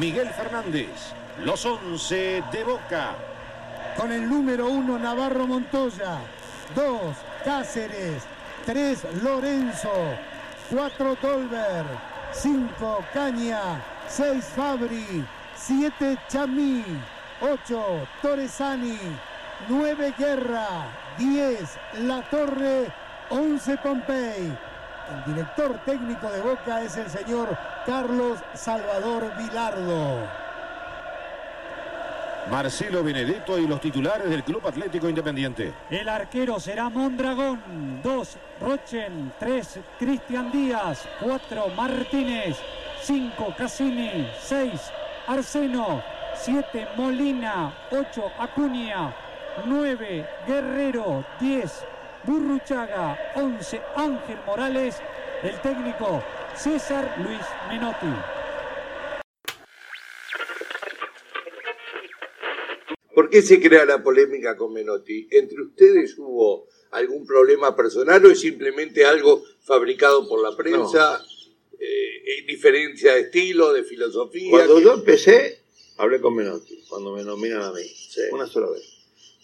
Miguel Fernández. Los 11 de Boca. Con el número 1 Navarro Montoya. 2 Cáceres. 3 Lorenzo. 4 Dolber. 5 Caña. 6 Fabri. 7 Chamí. 8 Torresani. 9 Guerra. 10 La Torre. 11 Pompey. El director técnico de Boca es el señor Carlos Salvador Vilardo. Marcelo Benedetto y los titulares del Club Atlético Independiente. El arquero será Mondragón. 2 Rochen. 3 Cristian Díaz. 4 Martínez. 5 Cassini. 6 Arseno. 7 Molina. 8 Acuña. 9 Guerrero. 10 Burruchaga. 11 Ángel Morales. El técnico César Luis Menotti. ¿Por qué se crea la polémica con Menotti? ¿Entre ustedes hubo algún problema personal o es simplemente algo fabricado por la prensa? Eh, ¿Diferencia de estilo, de filosofía? Cuando ¿Qué- yo empecé, hablé con Menotti, cuando me nominan a mí, Sí. una sola vez.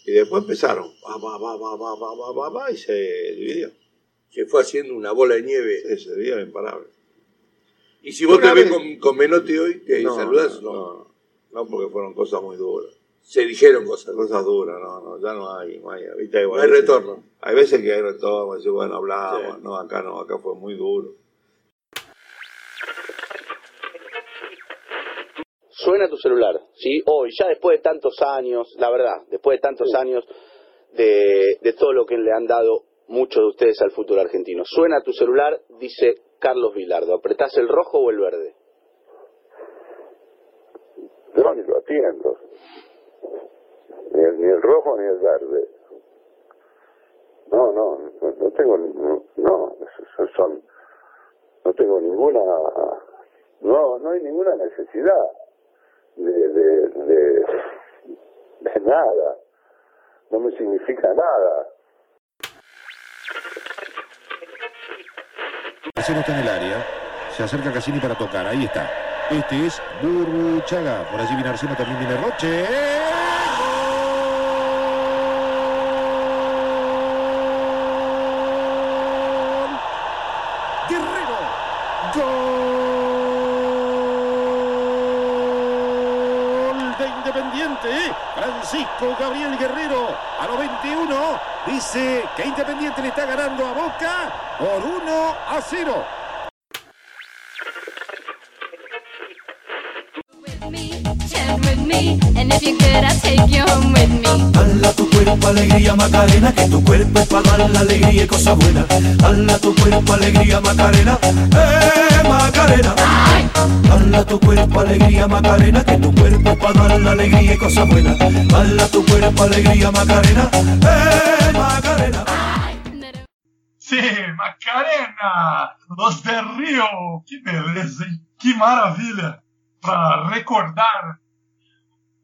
Y después empezaron, va, va, va, va, va, va, va, va, va, y se dividió. Se fue haciendo una bola de nieve. Ese día imparable. Y si vos te ves con, con Menotti hoy, te no, saludás, no, no, no, no, porque fueron cosas muy duras. Se dijeron cosas. Cosas duras, no, no, ya no hay, no hay, ¿viste? No hay retorno. Hay veces que hay retorno, decir, bueno, hablamos, Sí. no, acá no, acá fue muy duro. Suena tu celular, ¿sí? Hoy, ya después de tantos años, la verdad, después de tantos años de, de todo lo que le han dado muchos de ustedes al fútbol argentino. Suena tu celular, dice Carlos Vilardo. ¿Apretás el rojo o el verde? Yo ni lo atiendo. Ni el, ni el rojo ni el verde. No, no, no, tengo, no, no, son, no tengo ninguna, no, no hay ninguna necesidad de, de, de nada. No me significa nada. Marcelo está en el área. Se acerca Cassini para tocar. Ahí está. Este es Burruchaga. Por allí viene Arseno, también viene Roche. Guerrero. Gol de Independiente. Francisco Gabriel Guerrero a los 21 dice que Independiente le está ganando a Boca por 1 a 0. Chant with me, and if you could, I'd take you home with me. Dala tu cuerpo alegría Macarena, que tu cuerpo es para dar la alegría y cosas buenas. Dala tu cuerpo alegría Macarena, eh Macarena. Dala tu cuerpo alegría Macarena, que tu cuerpo es para dar la alegría y cosas buenas. Dala tu cuerpo alegría Macarena, eh Macarena. Sim, Macarena! Los del Rio! Que beleza, hein? Que maravilha! Para recordar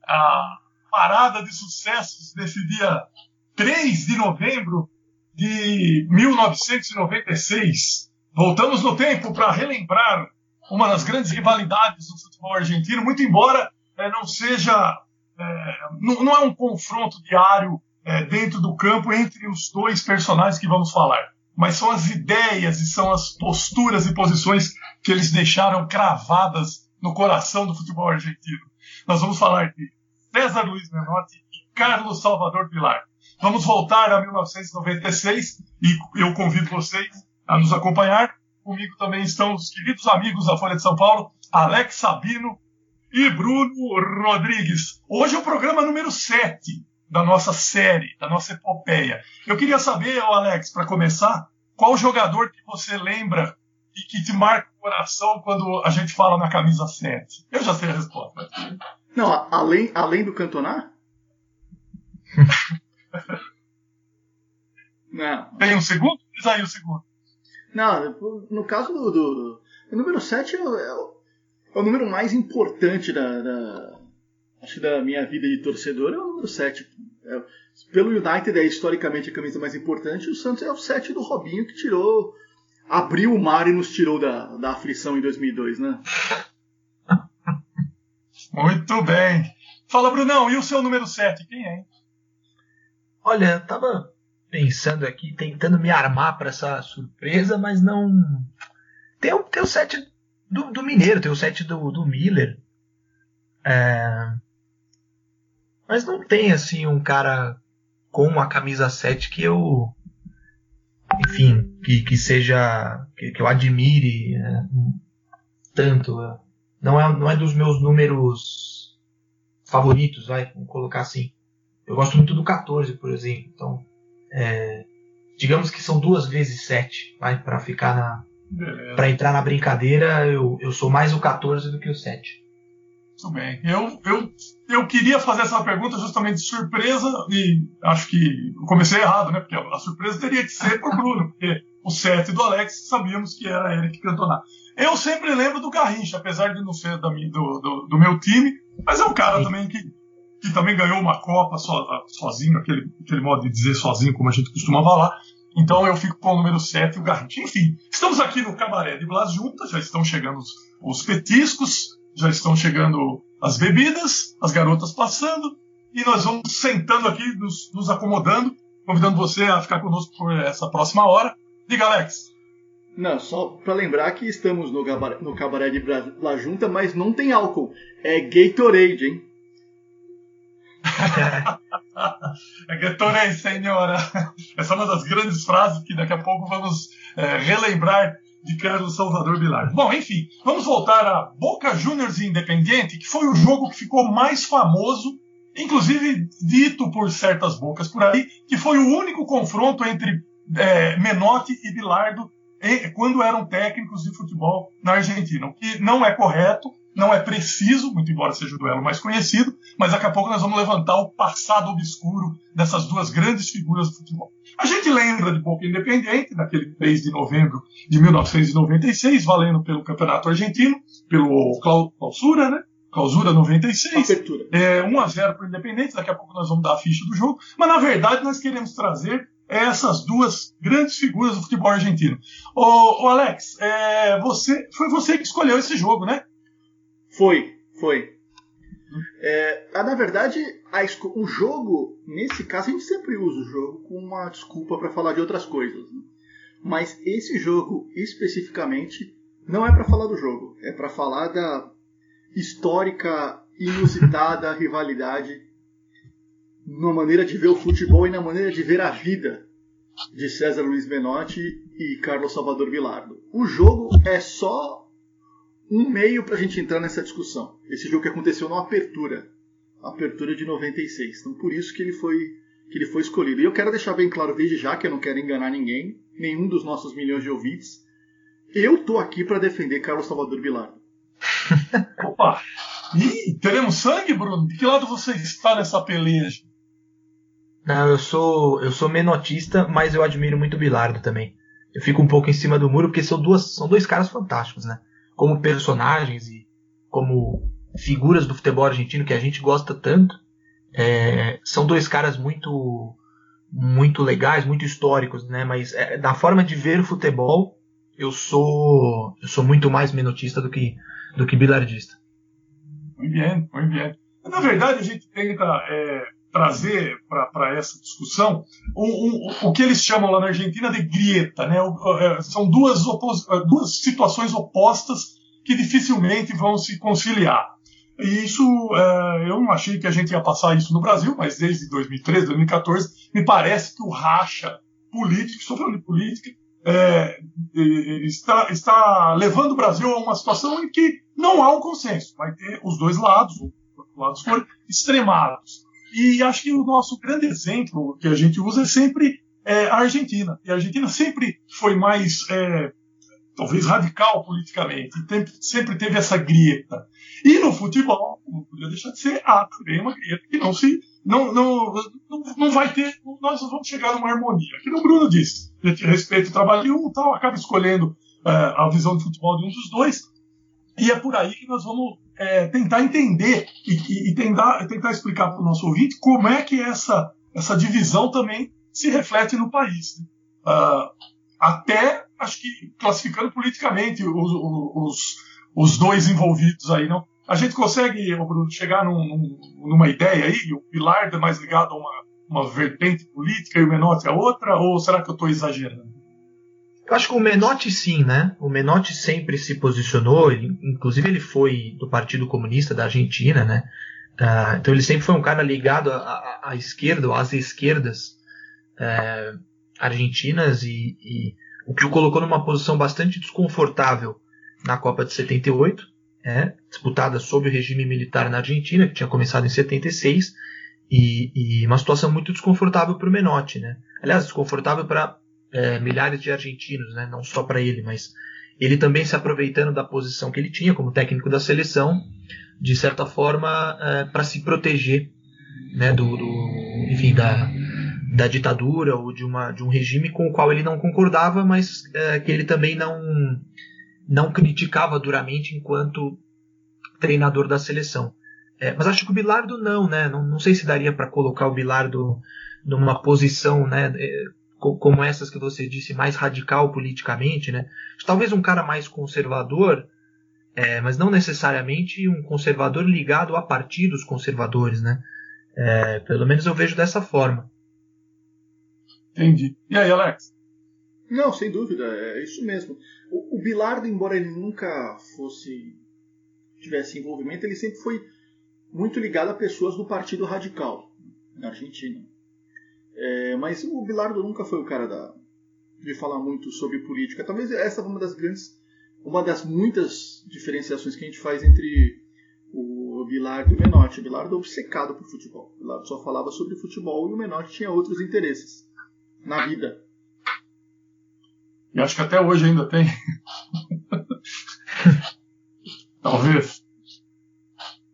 a parada de sucessos desse dia 3 de novembro de 1996. Voltamos no tempo para relembrar uma das grandes rivalidades do futebol argentino, muito embora eh, não seja. eh, não, não é um confronto diário eh, dentro do campo entre os dois personagens que vamos falar mas são as ideias e são as posturas e posições que eles deixaram cravadas no coração do futebol argentino. Nós vamos falar de César Luiz Menotti e Carlos Salvador Pilar. Vamos voltar a 1996 e eu convido vocês a nos acompanhar. Comigo também estão os queridos amigos da Folha de São Paulo, Alex Sabino e Bruno Rodrigues. Hoje é o programa número 7 da nossa série, da nossa epopeia. Eu queria saber, Alex, para começar, qual jogador que você lembra e que te marca o coração quando a gente fala na camisa 7? Eu já sei a resposta. Não, além, além do Cantona? Não. Tem um segundo? Diz aí o segundo. Não, no caso do. do o número 7 é, o- é é o número mais importante da, da- Acho que da minha vida de torcedor é o número 7. É, pelo United é historicamente a camisa mais importante, o Santos é o 7 do Robinho que tirou. Abriu o mar e nos tirou da, da aflição em 2002, né? Muito bem. Fala, Brunão, e o seu número 7? Quem é? Hein? Olha, eu tava pensando aqui, tentando me armar para essa surpresa, mas não. Tem, o- tem o set do, do Mineiro, tem o set do, do Miller. É, Mas não tem assim um cara com a camisa 7 que eu. Enfim, que, que seja. Que, que eu admire é, tanto. Não é, não é dos meus números favoritos, vai, vamos colocar assim. Eu gosto muito do 14, por exemplo. Então, é, digamos que são duas vezes 7, vai, para ficar na. Para entrar na brincadeira, eu, eu sou mais o 14 do que o 7. Muito bem. Eu, eu, eu queria fazer essa pergunta justamente de surpresa e acho que eu comecei errado, né? Porque a surpresa teria que ser por Bruno, porque o 7 do Alex sabíamos que era ele que cantonar. Eu sempre lembro do Garrincha, apesar de não ser da minha, do, do, do meu time, mas é um cara também que, que também ganhou uma Copa so, sozinho, aquele, aquele modo de dizer sozinho, como a gente costumava falar. Então eu fico com o número 7, o Garrincha. Enfim, estamos aqui no Cabaré de Blas Juntas, já estão chegando os, os petiscos, já estão chegando as bebidas, as garotas passando, e nós vamos sentando aqui, nos, nos acomodando, convidando você a ficar conosco por essa próxima hora. Diga, Alex. Não, só pra lembrar que estamos no, gabaré, no cabaré de Bra- La Junta, mas não tem álcool. É Gatorade, hein? É Gatorade, senhora. Essa é uma das grandes frases que daqui a pouco vamos é, relembrar de Carlos Salvador Bilar. Bom, enfim, vamos voltar a Boca Juniors e Independiente, que foi o jogo que ficou mais famoso, inclusive dito por certas bocas por aí, que foi o único confronto entre é, Menotti e Bilardo quando eram técnicos de futebol na Argentina. O que não é correto, não é preciso, muito embora seja o duelo mais conhecido, mas daqui a pouco nós vamos levantar o passado obscuro dessas duas grandes figuras do futebol. A gente lembra de Boca Independente, naquele 3 de novembro de 1996, valendo pelo Campeonato Argentino, pelo clau- Clausura, né? Clausura 96. Apertura. É, 1 a 0 para o Independente, daqui a pouco nós vamos dar a ficha do jogo. Mas na verdade nós queremos trazer essas duas grandes figuras do futebol argentino. Ô, ô Alex, é, você, foi você que escolheu esse jogo, né? Foi, foi. É, ah, na verdade, o jogo, nesse caso, a gente sempre usa o jogo com uma desculpa para falar de outras coisas. né? Mas esse jogo, especificamente, não é para falar do jogo. É para falar da histórica, inusitada rivalidade na maneira de ver o futebol e na maneira de ver a vida de César Luiz Menotti e Carlos Salvador Bilardo. O jogo é só um meio para a gente entrar nessa discussão. Esse jogo que aconteceu na apertura, apertura de 96. Então por isso que ele foi que ele foi escolhido. E eu quero deixar bem claro desde já que eu não quero enganar ninguém, nenhum dos nossos milhões de ouvintes. Eu tô aqui para defender Carlos Salvador Bilardo. Opa! Ih, teremos sangue, Bruno? De que lado você está nessa peleja? Não, eu sou eu sou menotista, mas eu admiro muito o Bilardo também. Eu fico um pouco em cima do muro porque são duas são dois caras fantásticos, né? Como personagens e como figuras do futebol argentino que a gente gosta tanto. É, são dois caras muito muito legais, muito históricos, né? Mas é, na forma de ver o futebol, eu sou eu sou muito mais menotista do que do que bilardista. Muito bem, muito bem. Na verdade, a gente tenta é, trazer para essa discussão um, um, o que eles chamam lá na Argentina de grieta. Né? É, são duas, opos- é, duas situações opostas que dificilmente vão se conciliar. E isso, é, eu não achei que a gente ia passar isso no Brasil, mas desde 2013, 2014, me parece que o racha político, de política, é, está, está levando o Brasil a uma situação em que não há um consenso. Vai ter os dois lados, os lados foram extremados. E acho que o nosso grande exemplo que a gente usa é sempre é, a Argentina. E a Argentina sempre foi mais, é, talvez, radical politicamente. sempre teve essa grieta. E no futebol, não podia deixar de ser, há também uma grieta que não se. Não, não, não, não vai ter. Nós vamos chegar numa harmonia. Que o Bruno disse. Respeita o trabalho de um tal, acaba escolhendo é, a visão de futebol de um dos dois. E é por aí que nós vamos é, tentar entender e, e- e tentar, tentar explicar para o nosso ouvinte como é que essa, essa divisão também se reflete no país. né? Ah, até, acho que classificando politicamente os, os, os dois envolvidos aí, não? a gente consegue, Bruno, chegar num, num, numa ideia aí? O Bilardo é mais ligado a uma, uma vertente política e o Menotti a outra? Ou será que eu estou exagerando? Eu acho que o Menotti sim, né? O Menotti sempre se posicionou, ele, inclusive ele foi do Partido Comunista da Argentina, né? Uh, então ele sempre foi um cara ligado à, esquerda, ou às esquerdas uh, argentinas e, e, o que o colocou numa posição bastante desconfortável na Copa de 78, é, disputada sob o regime militar na Argentina, que tinha começado em 76, e, e uma situação muito desconfortável para o Menotti, né? Aliás, desconfortável para é, milhares de argentinos, né? não só para ele, mas ele também se aproveitando da posição que ele tinha como técnico da seleção, de certa forma, é, para se proteger né, do, do, enfim, da, da ditadura ou de, uma, de um regime com o qual ele não concordava, mas é, que ele também não, não criticava duramente enquanto treinador da seleção. É, mas acho que o Bilardo não, né? Não, não sei se daria para colocar o Bilardo numa posição, né? Como essas que você disse, mais radical politicamente, né? Talvez um cara mais conservador, é, mas não necessariamente um conservador ligado a partidos conservadores, né? É, pelo menos eu vejo dessa forma. Entendi. E aí, Alex? Não, sem dúvida, é isso mesmo. O, o Bilardo, embora ele nunca fosse tivesse envolvimento, ele sempre foi muito ligado a pessoas do Partido Radical na Argentina. É, mas o Bilardo nunca foi o cara da, de falar muito sobre política. Talvez essa é uma das grandes, uma das muitas diferenciações que a gente faz entre o Bilardo e o Menotti. O Bilardo é obcecado por futebol. O Bilardo só falava sobre futebol e o Menotti tinha outros interesses na vida. E acho que até hoje ainda tem. Talvez.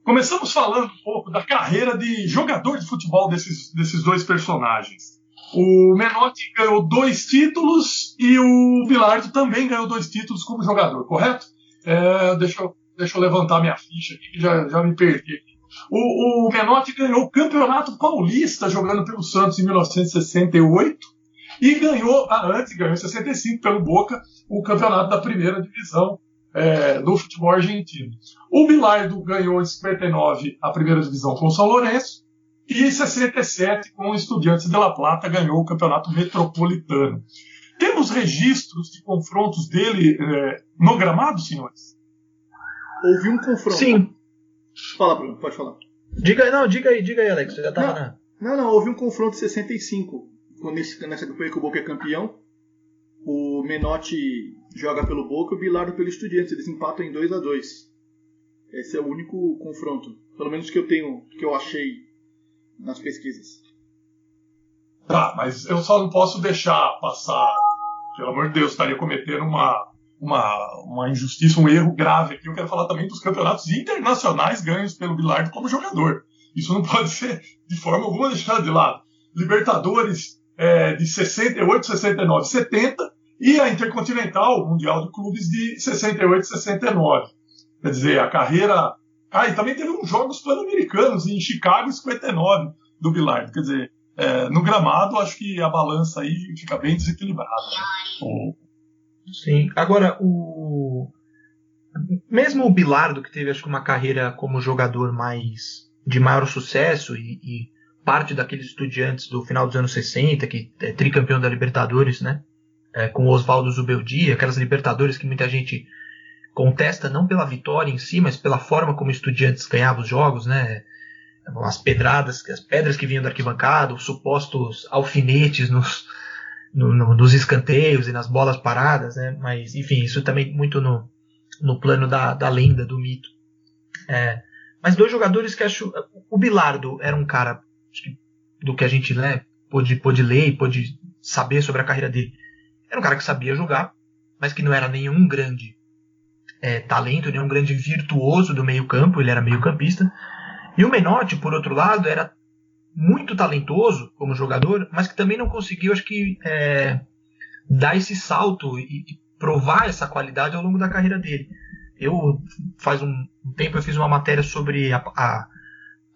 Começamos falando um pouco da carreira de jogador de futebol desses, desses dois personagens. O Menotti ganhou dois títulos e o Bilardo também ganhou dois títulos como jogador, correto? É, deixa, eu, deixa eu levantar minha ficha aqui, que já, já me perdi. O, o Menotti ganhou o Campeonato Paulista jogando pelo Santos em 1968 e ganhou, ah, antes ganhou em 65 pelo Boca, o campeonato da primeira divisão é, do futebol argentino. O Bilardo ganhou em 59 a primeira divisão com o São Lourenço e em 67 com o Estudiantes de La Plata ganhou o campeonato metropolitano. Temos registros de confrontos dele é, no gramado, senhores? Houve um confronto. Sim. Fala, Bruno, pode falar. Diga, não, diga aí, diga aí, Alex. já tava não, na... não, não, houve um confronto em 65 nesse, nessa campanha que o Boca é campeão, o Menotti joga pelo Boca e o Bilardo pelo Estudiantes. Eles empatam em 2 a 2 Esse é o único confronto, pelo menos que eu tenho, que eu achei nas pesquisas. Tá, mas eu só não posso deixar passar. Pelo amor de Deus, estaria cometendo uma, uma, uma injustiça, um erro grave aqui. Eu quero falar também dos campeonatos internacionais ganhos pelo Bilardo como jogador. Isso não pode ser de forma alguma deixado de lado. Libertadores é, de 68, 69, 70 e a Intercontinental Mundial de Clubes de 68, 69. Quer dizer, a carreira. Ah, e também teve uns jogos pan-americanos em Chicago em 59 do Bilardo. Quer dizer, é, no gramado, acho que a balança aí fica bem desequilibrada. Né? Sim. Agora, o. Mesmo o Bilardo, que teve acho que uma carreira como jogador mais de maior sucesso e, e parte daqueles estudiantes do final dos anos 60, que é tricampeão da Libertadores, né? É, com o Oswaldo Zubeldia, aquelas Libertadores que muita gente contesta não pela vitória em si, mas pela forma como estudiantes ganhavam os jogos, né? As pedradas, as pedras que vinham da arquibancada, os supostos alfinetes nos, no, no, nos escanteios e nas bolas paradas, né? Mas, enfim, isso também muito no, no plano da, da lenda, do mito. É, mas dois jogadores que acho. O Bilardo era um cara do que a gente né, pôde, pôde ler e pôde saber sobre a carreira dele. Era um cara que sabia jogar, mas que não era nenhum grande é, talento, nenhum grande virtuoso do meio campo, ele era meio campista. E o Menotti, por outro lado, era muito talentoso como jogador, mas que também não conseguiu, acho que, é, dar esse salto e, e, provar essa qualidade ao longo da carreira dele. Eu, faz um tempo, eu fiz uma matéria sobre a, a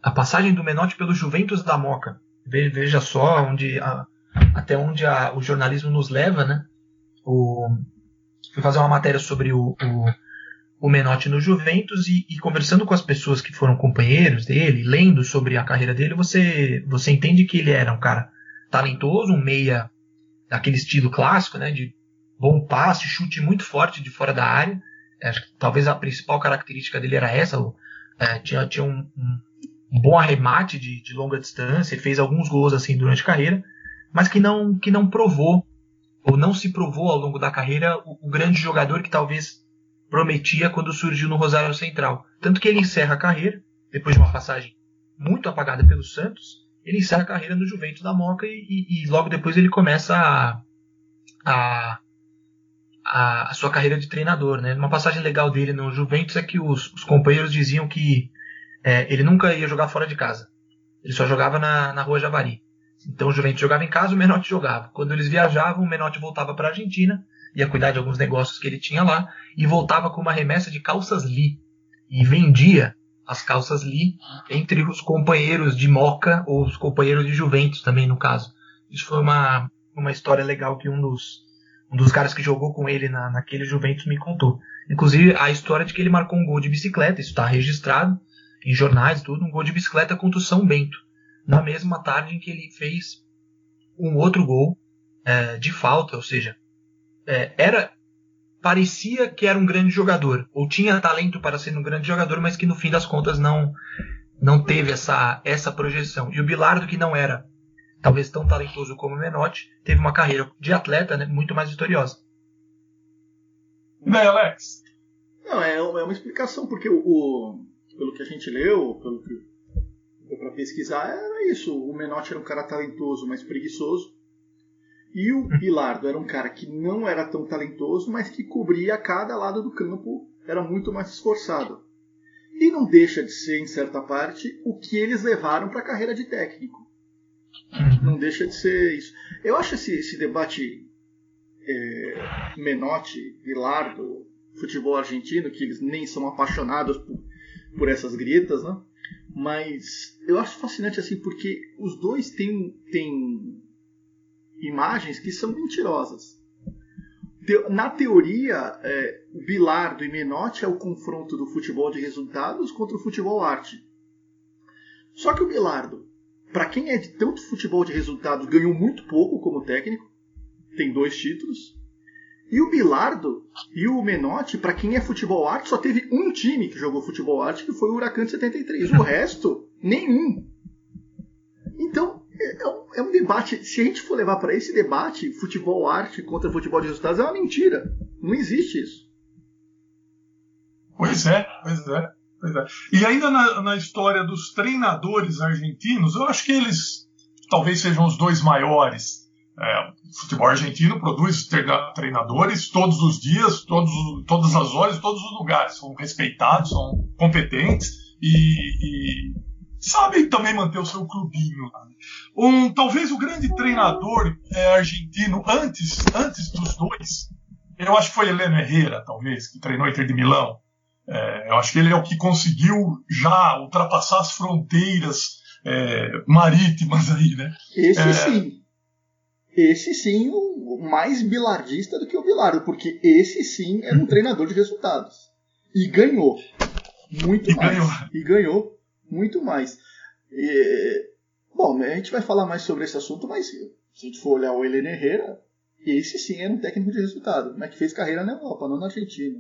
a passagem do Menotti pelo Juventus da Moca. Veja só onde a, até onde a, o jornalismo nos leva, né? O, fui fazer uma matéria sobre o, o, o Menotti no Juventus e, e, conversando com as pessoas que foram companheiros dele, lendo sobre a carreira dele, você, você entende que ele era um cara talentoso, um meia daquele estilo clássico, né, de bom passe, chute muito forte de fora da área. Acho que talvez a principal característica dele era essa, é, tinha, tinha um, um, um, bom arremate de, de longa distância, fez alguns gols assim durante a carreira, mas que não, que não provou ou não se provou ao longo da carreira o, o grande jogador que talvez prometia quando surgiu no Rosário Central. Tanto que ele encerra a carreira, depois de uma passagem muito apagada pelo Santos, ele encerra a carreira no Juventus da Moca e, e, e logo depois ele começa a, a, a, a, sua carreira de treinador. Né? Uma passagem legal dele no Juventus é que os, os companheiros diziam que é, ele nunca ia jogar fora de casa. Ele só jogava na, na Rua Javari. Então o Juventus jogava em casa, o Menotti jogava. Quando eles viajavam, o Menotti voltava para a Argentina ia cuidar de alguns negócios que ele tinha lá e voltava com uma remessa de calças Lee e vendia as calças Lee entre os companheiros de Moca ou os companheiros de Juventus também no caso. Isso foi uma, uma história legal que um dos, um dos caras que jogou com ele na, naquele Juventus me contou. Inclusive a história de que ele marcou um gol de bicicleta, isso está registrado em jornais tudo, um gol de bicicleta contra o São Bento, na mesma tarde em que ele fez um outro gol é, de falta, ou seja, é, era parecia que era um grande jogador ou tinha talento para ser um grande jogador, mas que no fim das contas não não teve essa essa projeção. E o Bilardo que não era talvez tão talentoso como o Menotti, teve uma carreira de atleta né, muito mais vitoriosa. Né, Alex? Não, é, é uma explicação, porque o, o, pelo que a gente leu, pelo que para pesquisar, era isso. O Menotti era um cara talentoso, mas preguiçoso. E o Bilardo era um cara que não era tão talentoso, mas que cobria cada lado do campo, era muito mais esforçado. E não deixa de ser, em certa parte, o que eles levaram para a carreira de técnico. Não deixa de ser isso. Eu acho esse, esse debate é, Menotti, Bilardo, futebol argentino, que eles nem são apaixonados por, por essas grietas, né? Mas eu acho fascinante assim, porque os dois têm, têm imagens que são mentirosas. Na teoria, é, Bilardo e Menotti é o confronto do futebol de resultados contra o futebol arte. Só que o Bilardo, para quem é de tanto futebol de resultados, ganhou muito pouco como técnico, tem dois títulos. E o Bilardo e o Menotti, para quem é futebol arte, só teve um time que jogou futebol arte, que foi o Huracan de 73. O resto, nenhum. Então, é, é um é um debate. Se a gente for levar para esse debate, futebol arte contra futebol de resultados é uma mentira. Não existe isso. Pois é, pois é. Pois é. E ainda na, na história dos treinadores argentinos, eu acho que eles talvez sejam os dois maiores. É, o futebol argentino produz treinadores todos os dias, todos, todas as horas, todos os lugares. São respeitados, são competentes e, e sabem também manter o seu clubinho. Um, talvez o grande treinador é, argentino antes, antes dos dois, eu acho que foi Heleno Herrera, talvez, que treinou Inter de Milão. É, eu acho que ele é o que conseguiu já ultrapassar as fronteiras é, marítimas aí, né? Esse é, sim. Esse sim, o mais bilardista do que o Bilardo, porque esse sim era um treinador de resultados. E ganhou. Muito e mais. Ganhou. E ganhou muito mais. E, bom, a gente vai falar mais sobre esse assunto, mas se a gente for olhar o Helene Herrera, esse sim era um técnico de resultado, mas que fez carreira na Europa, não na Argentina.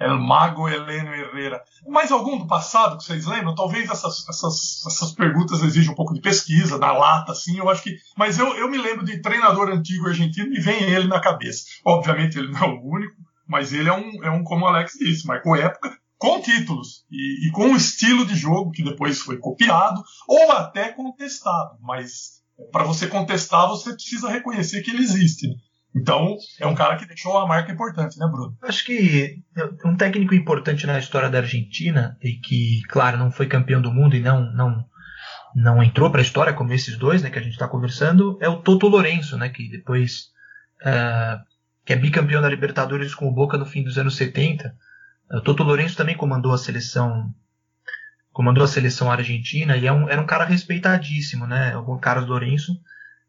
El Mago Heleno Herrera. Mais algum do passado que vocês lembram? Talvez essas, essas, essas perguntas exijam um pouco de pesquisa, na lata, assim, eu acho que. Mas eu, eu me lembro de treinador antigo argentino e vem ele na cabeça. Obviamente ele não é o único, mas ele é um, é um como o Alex disse, marcou época com títulos e, e, com um estilo de jogo que depois foi copiado ou até contestado. Mas para você contestar, você precisa reconhecer que ele existe. Então, é um cara que deixou uma marca importante, né, Bruno? Acho que um técnico importante na história da Argentina e que, claro, não foi campeão do mundo e não não não entrou para a história como esses dois, né, que a gente está conversando, é o Toto Lourenço, né, que depois uh, que é bicampeão da Libertadores com o Boca no fim dos anos 70 o Toto Lourenço também comandou a seleção comandou a seleção argentina e é um, era um cara respeitadíssimo, né? O Carlos Lourenço,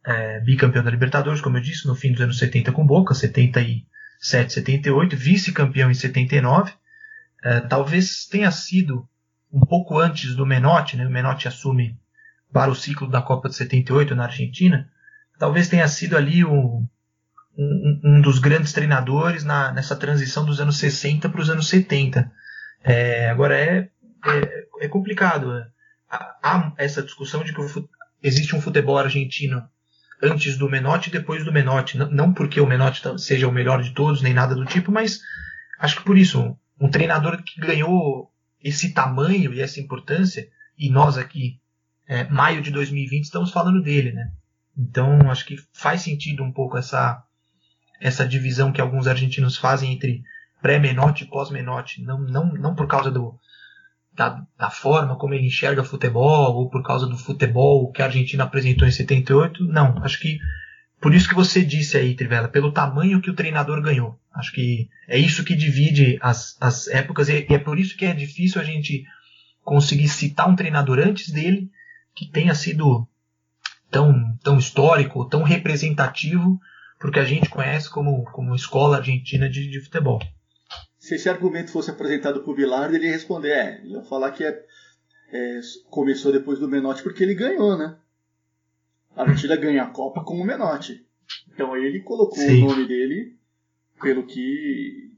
é, bicampeão da Libertadores, como eu disse, no fim dos anos 70 com Boca, 70 e 7-78, vice-campeão em 79. É, talvez tenha sido um pouco antes do Menotti, né? o Menotti assume para o ciclo da Copa de 78 na Argentina, talvez tenha sido ali o, um, um, dos grandes treinadores na, nessa transição dos anos 60 para os anos 70. É, agora é, é, é complicado. É. Há, essa discussão de que existe um futebol argentino antes do Menotti e depois do Menotti. Não, porque o Menotti seja o melhor de todos, nem nada do tipo, mas acho que por isso, um treinador que ganhou esse tamanho e essa importância, e nós aqui, é, maio de 2020, estamos falando dele, né? Então, acho que faz sentido um pouco essa, essa divisão que alguns argentinos fazem entre pré-Menotti e pós-Menotti. Não, não, não por causa do, da, da, forma como ele enxerga futebol, ou por causa do futebol que a Argentina apresentou em 78. Não, acho que por isso que você disse aí, Trivela, pelo tamanho que o treinador ganhou. Acho que é isso que divide as, as épocas e é por isso que é difícil a gente conseguir citar um treinador antes dele que tenha sido tão, tão histórico, tão representativo porque a gente conhece como, como escola argentina de, de futebol. Se esse argumento fosse apresentado por Bilardo, ele ia responder, é, ia falar que é, é, começou depois do Menotti porque ele ganhou, né? A Argentina ganha a Copa com o Menotti. Então ele colocou Sim. o nome dele pelo que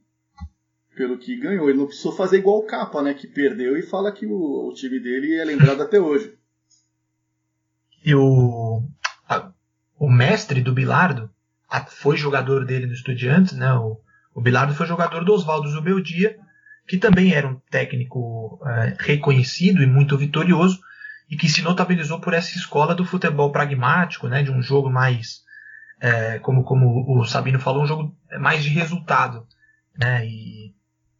pelo que ganhou. Ele não precisou fazer igual o Capa, né? Que perdeu e fala que o, o time dele é lembrado até hoje. E o, a, o mestre do Bilardo a, foi jogador dele no Estudiantes, né? O, o Bilardo foi jogador do Oswaldo Zubeldia, que também era um técnico é, reconhecido e muito vitorioso, e que se notabilizou por essa escola do futebol pragmático, né, de um jogo mais, é, como, como o Sabino falou, um jogo mais de resultado. Né, e,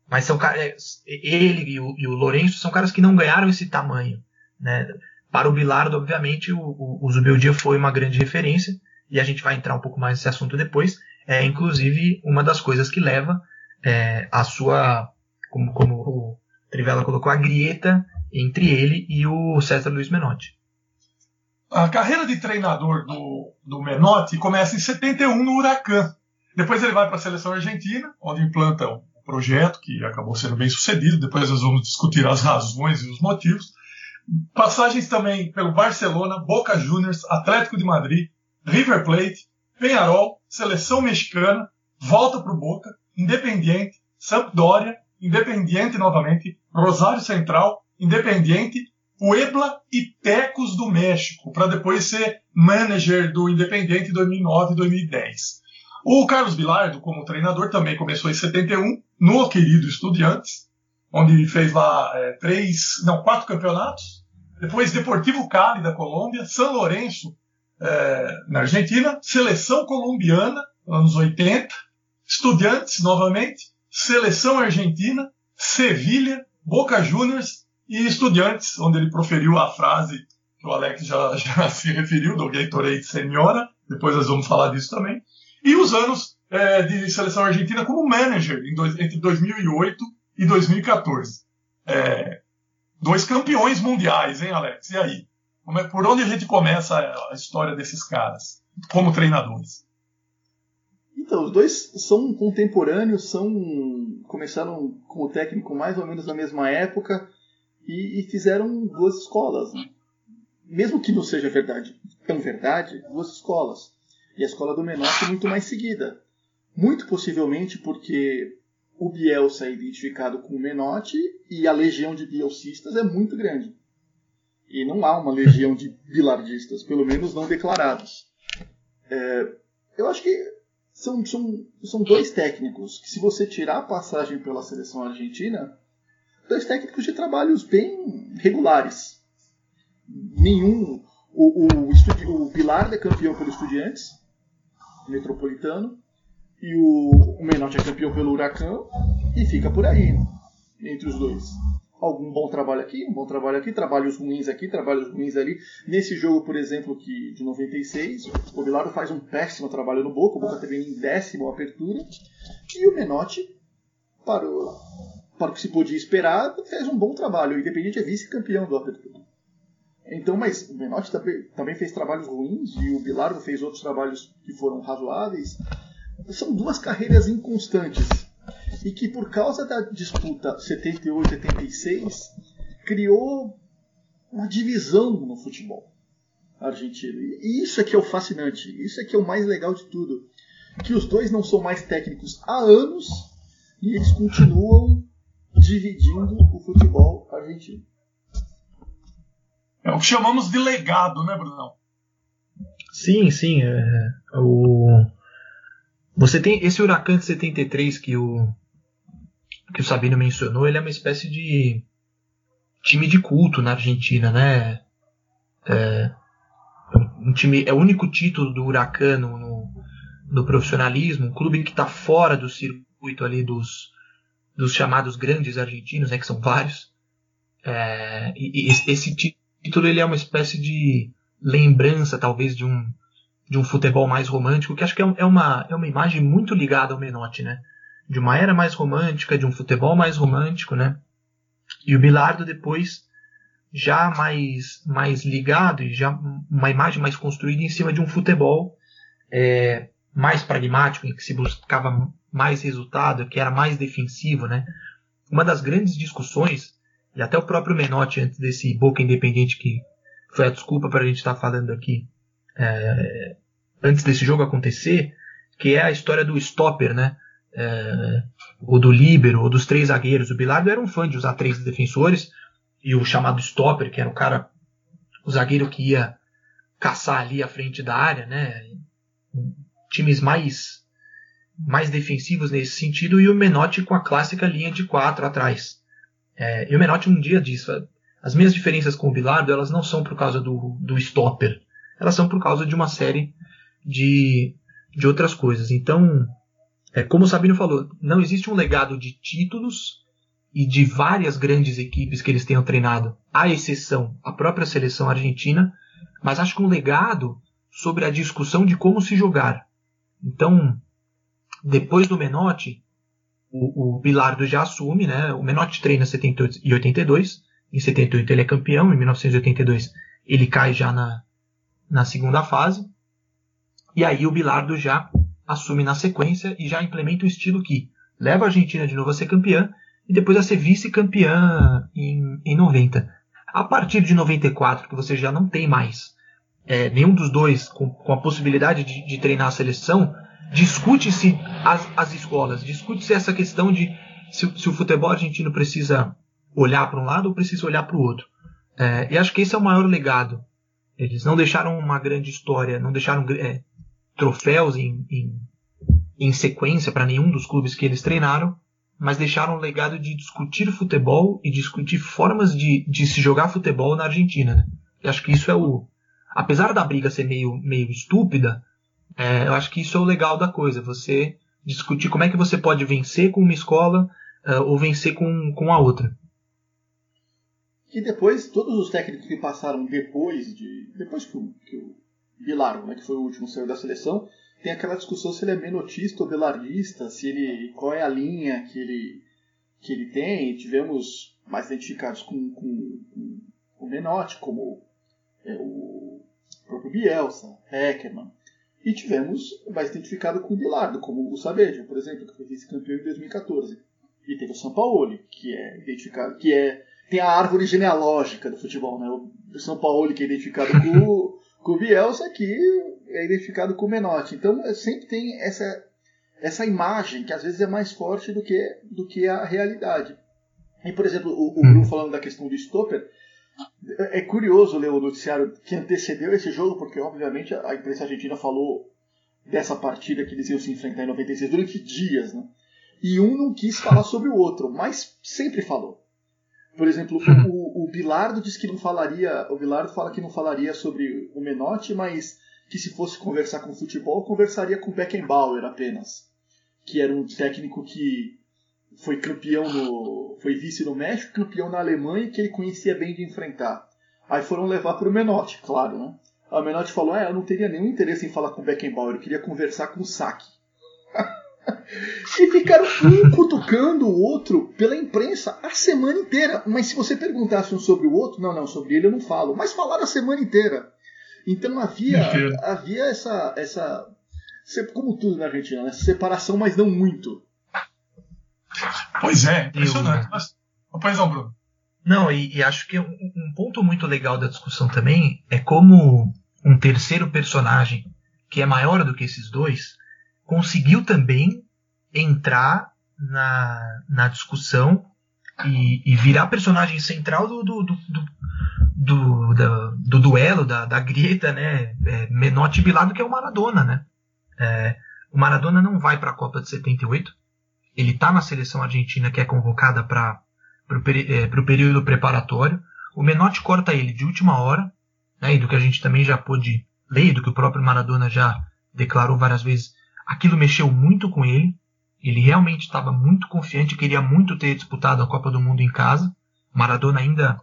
mas são é, ele e o, e o Lourenço são caras que não ganharam esse tamanho. Né. Para o Bilardo, obviamente, o, o, o Zubeldia foi uma grande referência, e a gente vai entrar um pouco mais nesse assunto depois, é inclusive uma das coisas que leva é, a sua, como, como o Trivela colocou, a grieta entre ele e o César Luiz Menotti. A carreira de treinador do, do Menotti começa em 71 no Huracan. Depois ele vai para a seleção argentina, onde implanta um projeto que acabou sendo bem sucedido. Depois nós vamos discutir as razões e os motivos. Passagens também pelo Barcelona, Boca Juniors, Atlético de Madrid, River Plate, Penharol, Seleção Mexicana, volta para o Boca, Independiente, Sampdoria, Independiente novamente, Rosário Central, Independiente, Puebla e Tecos do México, para depois ser manager do Independiente em 2009 e 2010. O Carlos Bilardo, como treinador, também começou em 71 no querido Estudiantes, onde fez lá é, três, não, quatro campeonatos. Depois Deportivo Cali da Colômbia, São Lourenço é, na Argentina, seleção colombiana, anos 80, estudantes novamente, seleção argentina, Sevilha, Boca Juniors e estudantes, onde ele proferiu a frase que o Alex já, já se referiu, do Gatorade Senhora, depois nós vamos falar disso também, e os anos é, de seleção argentina como manager dois, entre 2008 e 2014. É, dois campeões mundiais, hein, Alex? E aí? É, por onde a gente começa a história desses caras, como treinadores? Então, os dois são contemporâneos, são começaram como técnico mais ou menos na mesma época e, e fizeram duas escolas. Né? Mesmo que não seja verdade, tão verdade, duas escolas. E a escola do menor é muito mais seguida. Muito possivelmente porque o Bielsa é identificado com o Menotti e a legião de bielcistas é muito grande. E não há uma legião de bilardistas, pelo menos não declarados. É, eu acho que são, são, são dois técnicos que, se você tirar a passagem pela seleção argentina, dois técnicos de trabalhos bem regulares. Nenhum. O, o, o Bilar é campeão pelo Estudiantes, metropolitano, e o, o Menotti é campeão pelo Huracão, e fica por aí, entre os dois algum bom trabalho aqui, um bom trabalho aqui, trabalhos ruins aqui, trabalhos ruins ali. Nesse jogo, por exemplo, que de 96, o Bilardo faz um péssimo trabalho no Boca, o Boca teve em décimo apertura, e o Menotti, para o, para o que se podia esperar, fez um bom trabalho. O Independente é vice-campeão do apertura. Então, mas o Menotti também fez trabalhos ruins e o Bilardo fez outros trabalhos que foram razoáveis. são duas carreiras inconstantes e que por causa da disputa 78-86 criou uma divisão no futebol argentino. E isso é que é o fascinante, isso é que é o mais legal de tudo, que os dois não são mais técnicos há anos e eles continuam dividindo o futebol argentino. É o que chamamos de legado, né, Brunão? Sim, sim. É, o... Você tem esse Huracan de 73 que o que o Sabino mencionou, ele é uma espécie de time de culto na Argentina, né? É, um time, é o único título do Huracan no, no, no profissionalismo, um clube que está fora do circuito ali dos, dos chamados grandes argentinos, né, que são vários. É, e, e esse título ele é uma espécie de lembrança, talvez, de um, de um futebol mais romântico, que acho que é, é, uma, é uma imagem muito ligada ao Menotti, né? De uma era mais romântica, de um futebol mais romântico, né? E o Bilardo depois já mais, mais ligado e já uma imagem mais construída em cima de um futebol é, mais pragmático, em que se buscava mais resultado, que era mais defensivo, né? Uma das grandes discussões, e até o próprio Menotti, antes desse Boca Independente, que foi a desculpa para a gente estar tá falando aqui, é, antes desse jogo acontecer, que é a história do stopper, né? É, ou do líbero, ou dos três zagueiros. O Bilardo era um fã de usar três defensores, e o chamado stopper, que era o cara, o zagueiro que ia caçar ali à frente da área, né? Times mais mais defensivos nesse sentido e o Menotti com a clássica linha de quatro atrás. É, e o Menotti um dia disse, as minhas diferenças com o Bilardo elas não são por causa do, do stopper, elas são por causa de uma série de, de outras coisas. Então, é, como o Sabino falou, não existe um legado de títulos e de várias grandes equipes que eles tenham treinado, à exceção a própria seleção argentina, mas acho que um legado sobre a discussão de como se jogar. Então, depois do Menotti, o, o Bilardo já assume, né? O Menotti treina 78 e 82, em 78 ele é campeão, em 1982 ele cai já na, na segunda fase, e aí o Bilardo já assume na sequência e já implementa o estilo que leva a Argentina de novo a ser campeã e depois a ser vice-campeã em, em 90. A partir de 94, que você já não tem mais é, nenhum dos dois com, com a possibilidade de, de, treinar a seleção, discute-se as, as escolas, discute-se essa questão de se, se, o futebol argentino precisa olhar para um lado ou precisa olhar para o outro. É, e acho que esse é o maior legado. Eles não deixaram uma grande história, não deixaram é, troféus em, em, em sequência para nenhum dos clubes que eles treinaram, mas deixaram um legado de discutir futebol e discutir formas de, de se jogar futebol na Argentina. Né? E acho que isso é o. Apesar da briga ser meio, meio estúpida, é, eu acho que isso é o legal da coisa. Você discutir como é que você pode vencer com uma escola uh, ou vencer com, com a outra. E depois, todos os técnicos que passaram depois de. Depois que que o Bilardo, né, que foi o último saiu da seleção, tem aquela discussão se ele é menotista ou belardista, se ele qual é a linha que ele que ele tem. Tivemos mais identificados com, com, com o Menotti, como é, o próprio Bielsa, Heckerman. E tivemos mais identificado com o Bilardo, como o Sabeja, por exemplo, que foi vice-campeão em 2014. E teve o Sampaoli, que é identificado, que é tem a árvore genealógica do futebol, né? O São Paulo que é identificado com, com o Bielsa, que é identificado com o Menotti. Então é, sempre tem essa, essa imagem que às vezes é mais forte do que, do que a realidade. E, por exemplo, o, o Bruno falando da questão do Stopper, é, é curioso ler o noticiário que antecedeu esse jogo, porque obviamente a imprensa argentina falou dessa partida que eles iam se enfrentar em 96 durante dias, né? E um não quis falar sobre o outro, mas sempre falou. Por exemplo, o, o Bilardo diz que não falaria, o Bilardo fala que não falaria sobre o Menotti, mas que se fosse conversar com futebol, conversaria com Beckenbauer apenas, que era um técnico que foi campeão no, foi vice no México, campeão na Alemanha, que ele conhecia bem de enfrentar. Aí foram levar para o Menotti, claro, né? A Menotti falou: "É, eu não teria nenhum interesse em falar com Beckenbauer, eu queria conversar com o Saki". e ficaram um cutucando o outro pela imprensa a semana inteira. Mas se você perguntasse um sobre o outro, não, não, sobre ele eu não falo. Mas falaram a semana inteira. Então havia, havia essa, essa, como tudo na Argentina, né? Separação, mas não muito. Pois é, impressionante. Mas, pois não, Bruno. Não, e, e acho que um, um, ponto muito legal da discussão também é como um terceiro personagem, que é maior do que esses dois, conseguiu também entrar na, na discussão e, e virar personagem central do, do, do, do do, do, do, duelo, da, da grieta, né? É, Menotti Bilardo, que é o Maradona, né? É, o Maradona não vai para a Copa de 78. Ele está na seleção argentina que é convocada para o é, período preparatório. O Menotti corta ele de última hora, né? E do que a gente também já pôde ler, do que o próprio Maradona já declarou várias vezes. Aquilo mexeu muito com ele. Ele realmente estava muito confiante, queria muito ter disputado a Copa do Mundo em casa. Maradona ainda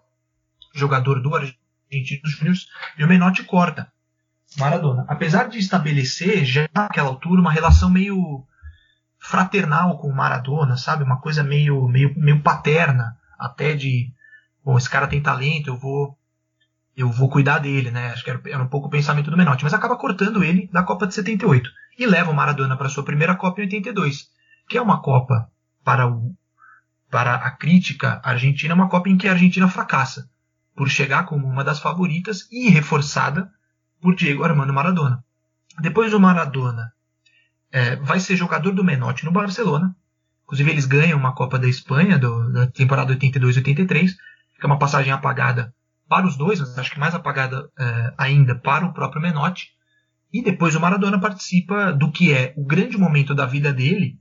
jogador do Argentinos Júnior, e o Menotti corta. Maradona. Apesar de estabelecer já naquela altura uma relação meio fraternal com o Maradona, sabe? Uma coisa meio, meio, meio paterna, até de, bom, esse cara tem talento, eu vou eu vou cuidar dele, né? Acho que era, era um pouco o pensamento do Menotti, mas acaba cortando ele da Copa de 78 e leva o Maradona para sua primeira Copa em 82, que é uma Copa para o para a crítica argentina, uma Copa em que a Argentina fracassa por chegar como uma das favoritas e reforçada por Diego Armando Maradona. Depois o Maradona é, vai ser jogador do Menotti no Barcelona. Inclusive eles ganham uma Copa da Espanha do, da temporada 82-83, que é uma passagem apagada para os dois, mas acho que mais apagada é, ainda para o próprio Menotti. E depois o Maradona participa do que é o grande momento da vida dele,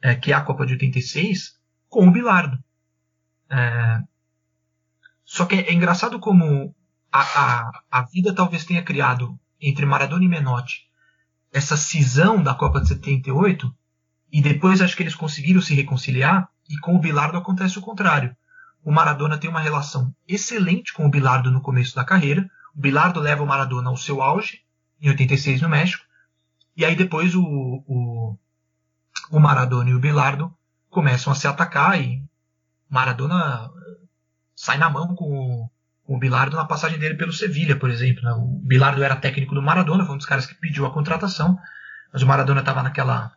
é, que é a Copa de 86, com o Bilardo. É, só que é engraçado como a, a, a vida talvez tenha criado entre Maradona e Menotti essa cisão da Copa de 78 e depois acho que eles conseguiram se reconciliar e com o Bilardo acontece o contrário. O Maradona tem uma relação excelente com o Bilardo no começo da carreira. O Bilardo leva o Maradona ao seu auge em 86 no México. E aí depois o, o, o Maradona e o Bilardo começam a se atacar e Maradona sai na mão com o, com o Bilardo na passagem dele pelo Sevilha, por exemplo. Né? O Bilardo era técnico do Maradona, foi um dos caras que pediu a contratação, mas o Maradona estava naquela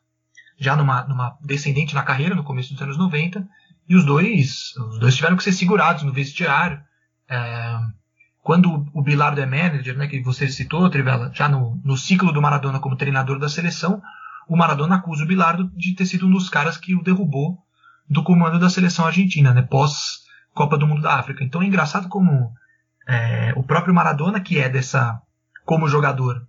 já numa, numa descendente na carreira no começo dos anos 90 e os dois os dois tiveram que ser segurados no vestiário. É, quando o Bilardo é manager, né, que você citou, Trivela, já no, no ciclo do Maradona como treinador da seleção, o Maradona acusa o Bilardo de ter sido um dos caras que o derrubou do comando da seleção argentina, né, pós Copa do Mundo da África. Então é engraçado como é, o próprio Maradona, que é dessa, como jogador,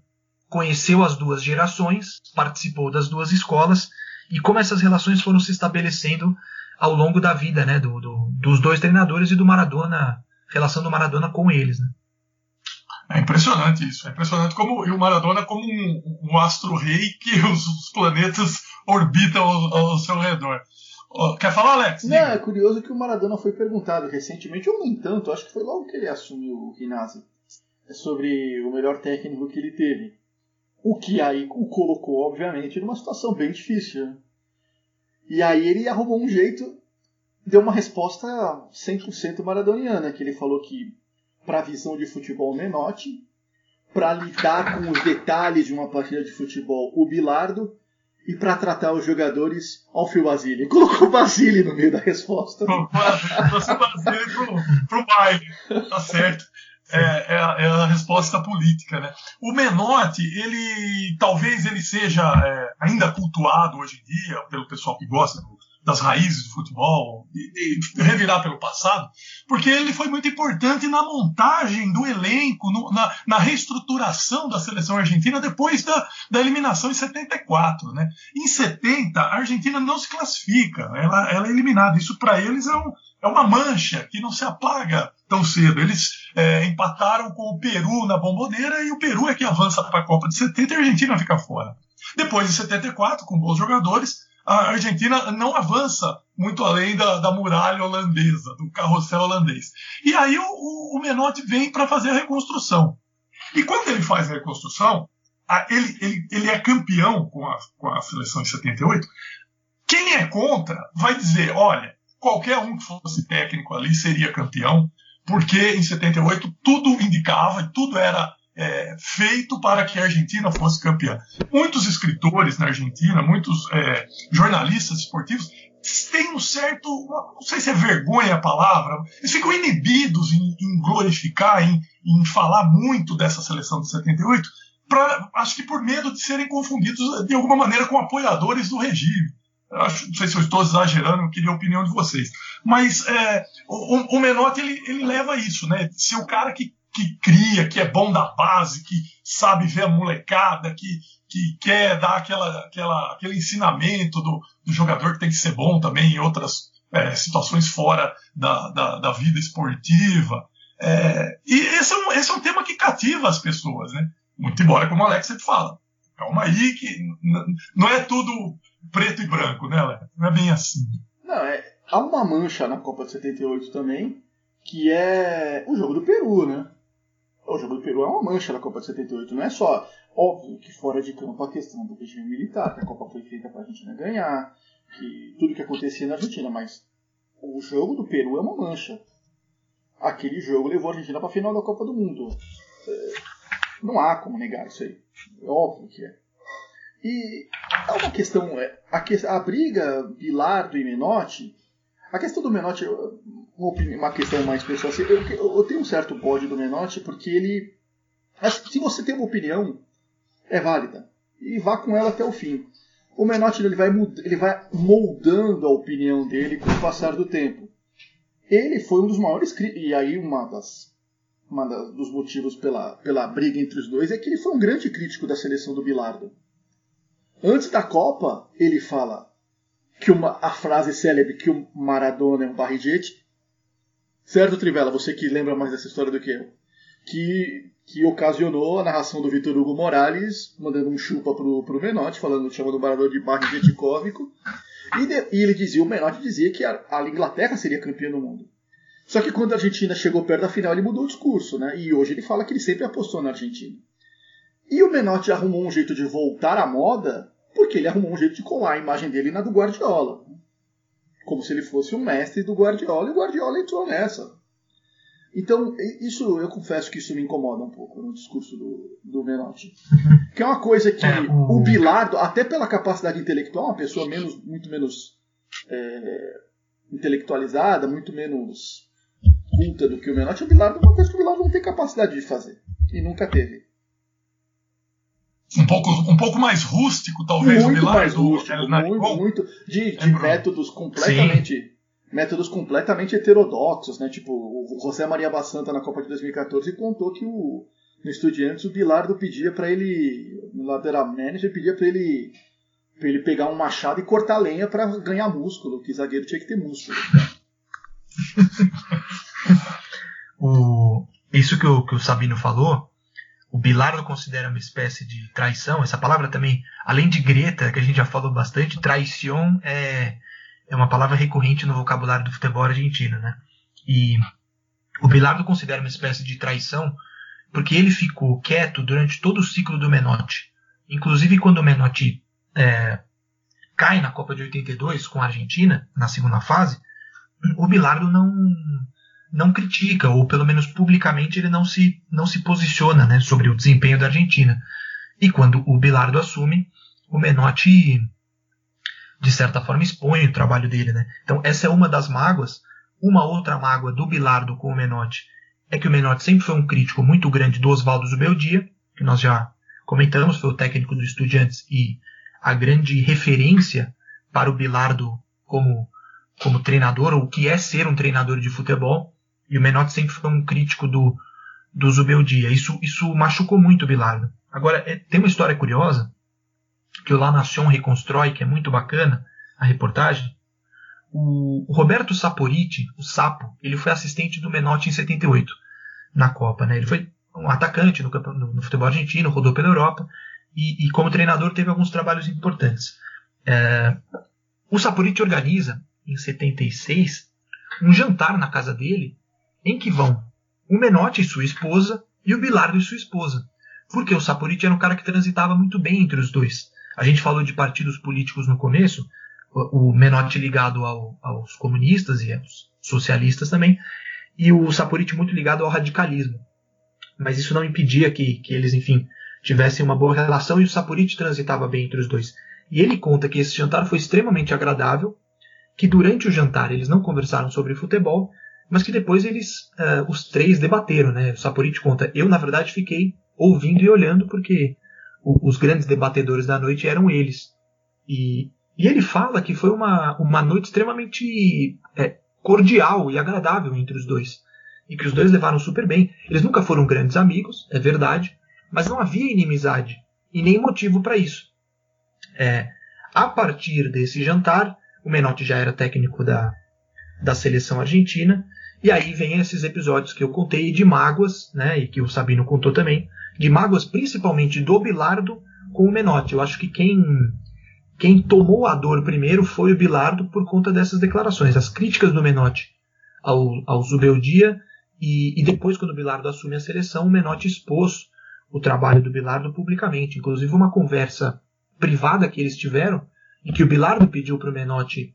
conheceu as duas gerações, participou das duas escolas e como essas relações foram se estabelecendo ao longo da vida, né, do, do, dos dois treinadores e do Maradona, relação do Maradona com eles, né. É impressionante isso. É impressionante como e o Maradona como um, um astro-rei que os, os, planetas orbitam ao, ao seu redor. Quer falar, Alex? Não, é curioso que o Maradona foi perguntado recentemente, ou nem tanto, acho que foi logo que ele assumiu o Rinazzi, é sobre o melhor técnico que ele teve. O que aí o colocou, obviamente, numa situação bem difícil. Né? E aí ele arrumou um jeito, deu uma resposta 100% maradoniana, que ele falou que para a visão de futebol Menotti, para lidar com os detalhes de uma partida de futebol o Bilardo, e para tratar os jogadores ao fio Basile. Colocou o Basile no meio da resposta. Trouxe o Basile pro, pro baile, tá certo. É, é, a, é, a, resposta política, né? O Menotti, ele talvez ele seja é, ainda cultuado hoje em dia pelo pessoal que gosta do, das raízes do futebol, e, e, revirar pelo passado, porque ele foi muito importante na montagem do elenco, no, na, na, reestruturação da seleção argentina depois da, da, eliminação em 74. Né? Em 70, a Argentina não se classifica, ela, ela é eliminada. Isso para eles é, um, é, uma mancha que não se apaga tão cedo. Eles é, empataram com o Peru na bomboneira e o Peru é que avança para a Copa de 70 e a Argentina fica fora. Depois, em 74, com bons jogadores, a Argentina não avança muito além da, da muralha holandesa, do carrossel holandês. E aí o, o Menotti vem para fazer a reconstrução. E quando ele faz a reconstrução, a, ele, ele, ele é campeão com a, com a seleção de 78. Quem é contra vai dizer: olha, qualquer um que fosse técnico ali seria campeão, porque em 78 tudo indicava, tudo era é, feito para que a Argentina fosse campeã. Muitos escritores na Argentina, muitos é, jornalistas esportivos têm um certo, não sei se é vergonha a palavra, eles ficam inibidos em, em glorificar, em, em falar muito dessa seleção de 78, pra, acho que por medo de serem confundidos de alguma maneira com apoiadores do regime. Acho, não sei se eu estou exagerando, eu queria a opinião de vocês. Mas é, o, o Menotti ele, ele leva isso, né? Ser o cara que, que cria, que é bom da base, que sabe ver a molecada, que, que quer dar aquela, aquela, aquele ensinamento do, do jogador que tem que ser bom também em outras é, situações fora da, da, da vida esportiva. É, e esse é, um, esse é um tema que cativa as pessoas, né? Muito embora, como o Alex sempre fala, calma aí que não é tudo preto e branco, né, Alex? Não é bem assim. Não, é, há uma mancha na Copa de 78 também, que é o jogo do Peru, né? O jogo do Peru é uma mancha na Copa de 78, não é só óbvio que fora de campo a questão do regime militar, que a Copa foi feita para a Argentina ganhar, que tudo que acontecia na Argentina, mas o jogo do Peru é uma mancha. Aquele jogo levou a Argentina para a final da Copa do Mundo. É, não há como negar isso aí. É óbvio que é. E há uma questão, é, a, a briga Bilardo e Menotti, a questão do Menotti, uma, questão mais pessoal, assim, eu, eu, tenho um certo bode do Menotti porque ele, se você tem uma opinião, é válida e vá com ela até o fim. O Menotti ele vai, ele vai moldando a opinião dele com o passar do tempo. Ele foi um dos maiores e aí uma das uma dos motivos pela, pela briga entre os dois é que ele foi um grande crítico da seleção do Bilardo. Antes da Copa, ele fala que uma, a frase célebre que o Maradona é um barrigete. Certo, Trivela? Você que lembra mais dessa história do que eu. Que, que ocasionou a narração do Vitor Hugo Morales mandando um chupa pro, pro Menotti, falando, chamando o Maradona de barrigete cômico. E, de, e, ele dizia, o Menotti dizia que a, a Inglaterra seria campeã do mundo. Só que quando a Argentina chegou perto da final, ele mudou o discurso, né? E hoje ele fala que ele sempre apostou na Argentina. E o Menotti arrumou um jeito de voltar à moda, porque ele arrumou um jeito de colar a imagem dele na do Guardiola. Como se ele fosse o mestre do Guardiola, e o Guardiola entrou nessa. Então, isso eu confesso que isso me incomoda um pouco no discurso do, do Menotti. Que é uma coisa que é, o... o Bilardo, até pela capacidade intelectual, uma pessoa menos, muito menos é, intelectualizada, muito menos culta do que o Menotti, o Bilardo é uma coisa que o Bilardo não tem capacidade de fazer. E nunca teve. Um pouco, um pouco mais rústico, talvez, muito o Bilardo. Mais rústico, muito, muito. De, de métodos completamente. Sim. Métodos completamente heterodoxos, né? Tipo, o José Maria Bassanta na Copa de 2014 contou que o, no Estudiantes o Bilardo pedia para ele, no lateral manager, pedia para ele pra ele pegar um machado e cortar lenha para ganhar músculo, que zagueiro tinha que ter músculo. o, isso que o, que o Sabino falou, o Bilardo considera uma espécie de traição. Essa palavra também, além de greta, que a gente já falou bastante, traição é, é uma palavra recorrente no vocabulário do futebol argentino, né? E o Bilardo considera uma espécie de traição porque ele ficou quieto durante todo o ciclo do Menotti. Inclusive quando o Menotti é, cai na Copa de 82 com a Argentina, na segunda fase, o Bilardo não, não critica, ou pelo menos publicamente ele não se, não se posiciona né, sobre o desempenho da Argentina. E quando o Bilardo assume, o Menotti, de certa forma, expõe o trabalho dele. Né? Então, essa é uma das mágoas. Uma outra mágoa do Bilardo com o Menotti é que o Menotti sempre foi um crítico muito grande do Oswaldo Zubeldia, que nós já comentamos, foi o técnico do Estudiantes e a grande referência para o Bilardo como, como treinador, ou o que é ser um treinador de futebol. E o Menotti sempre foi um crítico do, do Zubeldia. Isso, isso machucou muito o Bilardo. Agora, é, tem uma história curiosa que o La Nation reconstrói, que é muito bacana, a reportagem. O, o Roberto Saporiti, o Sapo, ele foi assistente do Menotti em 78, na Copa. Né? Ele foi um atacante no, no, no futebol argentino, rodou pela Europa e, e como treinador teve alguns trabalhos importantes. É, o Saporiti organiza, em 76, um jantar na casa dele, em que vão o Menotti e sua esposa e o Bilardo e sua esposa. Porque o Saporiti era um cara que transitava muito bem entre os dois. A gente falou de partidos políticos no começo, o Menotti ligado ao, aos comunistas e aos socialistas também, e o Saporiti muito ligado ao radicalismo. mas isso não impedia que, que eles, enfim, tivessem uma boa relação e o Sapuriti transitava bem entre os dois. E ele conta que esse jantar foi extremamente agradável, que durante o jantar eles não conversaram sobre futebol, mas que depois eles, uh, os três, debateram, né? O Sapuriti conta, eu na verdade fiquei ouvindo e olhando porque o, os grandes debatedores da noite eram eles. E, e ele fala que foi uma, uma noite extremamente é, cordial e agradável entre os dois. E que os dois levaram super bem. Eles nunca foram grandes amigos, é verdade, mas não havia inimizade e nem motivo para isso. É, a partir desse jantar, o Menotti já era técnico da, da seleção argentina, e aí vem esses episódios que eu contei de mágoas, né, e que o Sabino contou também, de mágoas principalmente do Bilardo com o Menotti. Eu acho que quem quem tomou a dor primeiro foi o Bilardo por conta dessas declarações, as críticas do Menotti ao, ao Zubeldia e, e depois quando o Bilardo assume a seleção, o Menotti expôs o trabalho do Bilardo publicamente, inclusive uma conversa privada que eles tiveram em que o Bilardo pediu para o Menotti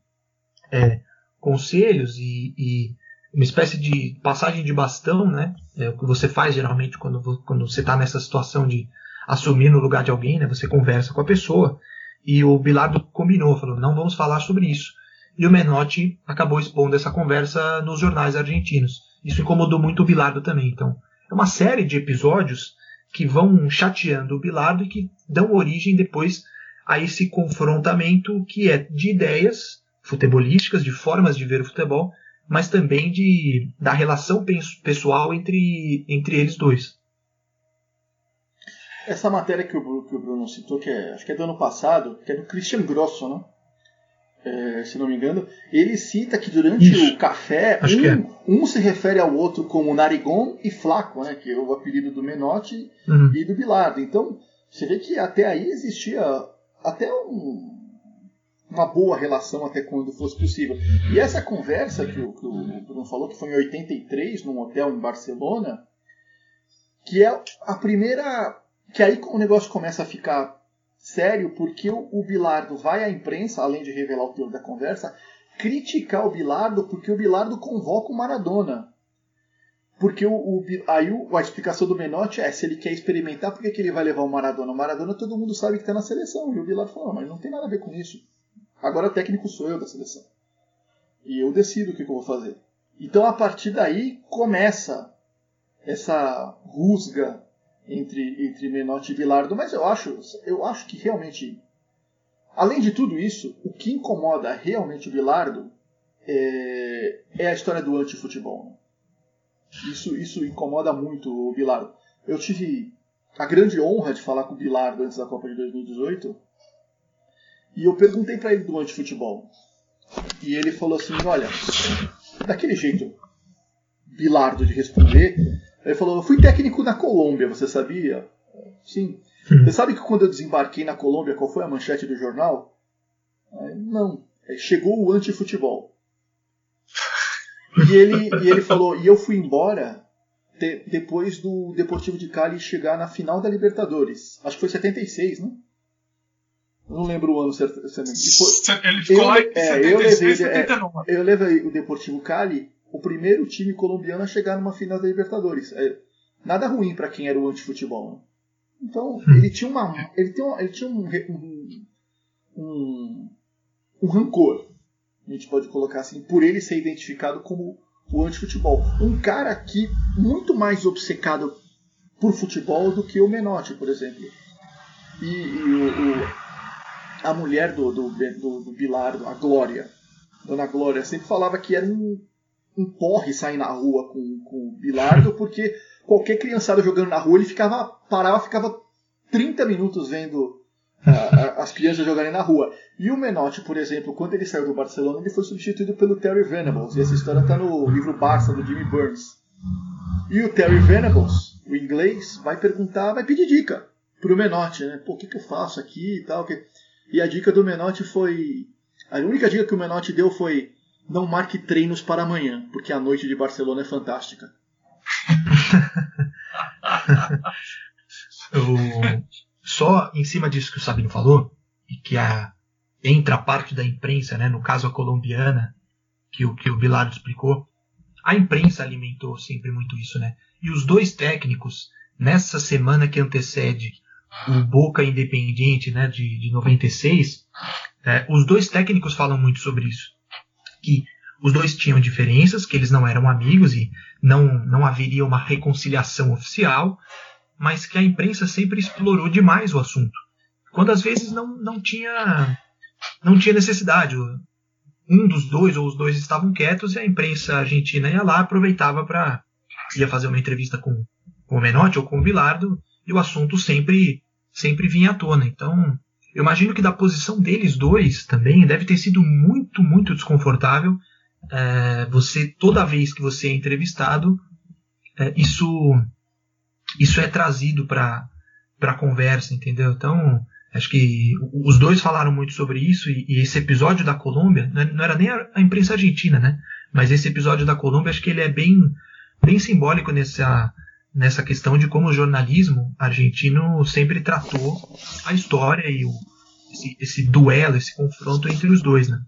é, conselhos e, e, uma espécie de passagem de bastão, né? É o que você faz geralmente quando, quando você está nessa situação de assumir no lugar de alguém, né? Você conversa com a pessoa e o Bilardo combinou, falou, não vamos falar sobre isso. E o Menotti acabou expondo essa conversa nos jornais argentinos. Isso incomodou muito o Bilardo também. Então, é uma série de episódios que vão chateando o Bilardo e que dão origem depois a esse confrontamento que é de ideias futebolísticas, de formas de ver o futebol, mas também de, da relação pessoal entre, entre eles dois. Essa matéria que o, que o Bruno citou, que é, acho que é do ano passado, que é do Christian Grosso, né? É, se não me engano, ele cita que durante Isso. o café um, é. um, se refere ao outro como Narigon e Flaco, né, que é o apelido do Menotti uhum. e do Bilardo. Então, você vê que até aí existia até um, uma boa relação até quando fosse possível. E essa conversa que o, que o Bruno falou, que foi em 83, num hotel em Barcelona, que é a primeira. que aí o negócio começa a ficar sério, porque o, o Bilardo vai à imprensa, além de revelar o teor da conversa, criticar o Bilardo porque o Bilardo convoca o Maradona. Porque o, o, aí a explicação do Menotti é se ele quer experimentar, por que, que ele vai levar o Maradona? O Maradona todo mundo sabe que está na seleção. E o Bilardo falou, mas não tem nada a ver com isso. Agora técnico sou eu da seleção. E eu decido o que, que eu vou fazer. Então a partir daí começa essa rusga entre, entre Menotti e Bilardo, mas eu acho, eu acho que realmente, além de tudo isso, o que incomoda realmente o Bilardo é, é a história do antifutebol. Né? Isso, isso incomoda muito o Bilardo. Eu tive a grande honra de falar com o Bilardo antes da Copa de 2018 e eu perguntei para ele do antifutebol. E ele falou assim: olha, daquele jeito bilardo de responder, ele falou: eu fui técnico na Colômbia, você sabia? Sim. Hum. Você sabe que quando eu desembarquei na Colômbia, qual foi a manchete do jornal? Não. Chegou o antifutebol. E ele, e ele falou: e eu fui embora de, depois do Deportivo de Cali chegar na final da Libertadores. Acho que foi 76, né? Não lembro o ano certo. Ele ficou eu, lá em é, 76, eu levei, 79. É, eu levei o Deportivo Cali, o primeiro time colombiano a chegar numa final da Libertadores. É, nada ruim para quem era o antifutebol. Né? Então, hum. ele tinha uma. Ele, tem uma, ele tinha um, um, um, um rancor, a gente pode colocar assim, por ele ser identificado como o antifutebol. Um cara que muito mais obcecado por futebol do que o Menotti, por exemplo. E, e o, o a mulher do, do, do, do Bilardo, a Glória, Dona Glória, sempre falava que era um, um porre sair na rua com, com o Bilardo, porque qualquer criançada jogando na rua, ele ficava parava, ficava 30 minutos vendo uh, as crianças jogarem na rua. E o Menotti, por exemplo, quando ele saiu do Barcelona, ele foi substituído pelo Terry Venables. E essa história está no livro Barça, do Jimmy Burns. E o Terry Venables, o inglês, vai perguntar, vai pedir dica pro Menotti, né? Pô, o que, que eu faço aqui e tal. Que... E a dica do Menotti foi. A única dica que o Menotti deu foi: não marque treinos para amanhã, porque a noite de Barcelona é fantástica. Só em cima disso que o Sabino falou, e que a, entra a parte da imprensa, né, no caso a colombiana, que o, que o Bilardo explicou, a imprensa alimentou sempre muito isso, né? E os dois técnicos, nessa semana que antecede o Boca Independiente, né, de, de 96, é, os dois técnicos falam muito sobre isso. Que os dois tinham diferenças, que eles não eram amigos e não, não haveria uma reconciliação oficial, mas que a imprensa sempre explorou demais o assunto. Quando às vezes não, não tinha não tinha necessidade. Um dos dois ou os dois estavam quietos e a imprensa argentina ia lá, aproveitava para ia fazer uma entrevista com, com o Menotti ou com o Bilardo e o assunto sempre sempre vinha à tona. Então, eu imagino que da posição deles dois também deve ter sido muito, muito desconfortável. É, você, toda vez que você é entrevistado, é, isso, isso é trazido para a conversa, entendeu? Então, acho que os dois falaram muito sobre isso e, e esse episódio da Colômbia, é, não era nem a, a, imprensa argentina, né? Mas esse episódio da Colômbia, acho que ele é bem, bem simbólico nessa, nessa questão de como o jornalismo argentino sempre tratou a história e o, esse, esse duelo, esse confronto entre os dois, né?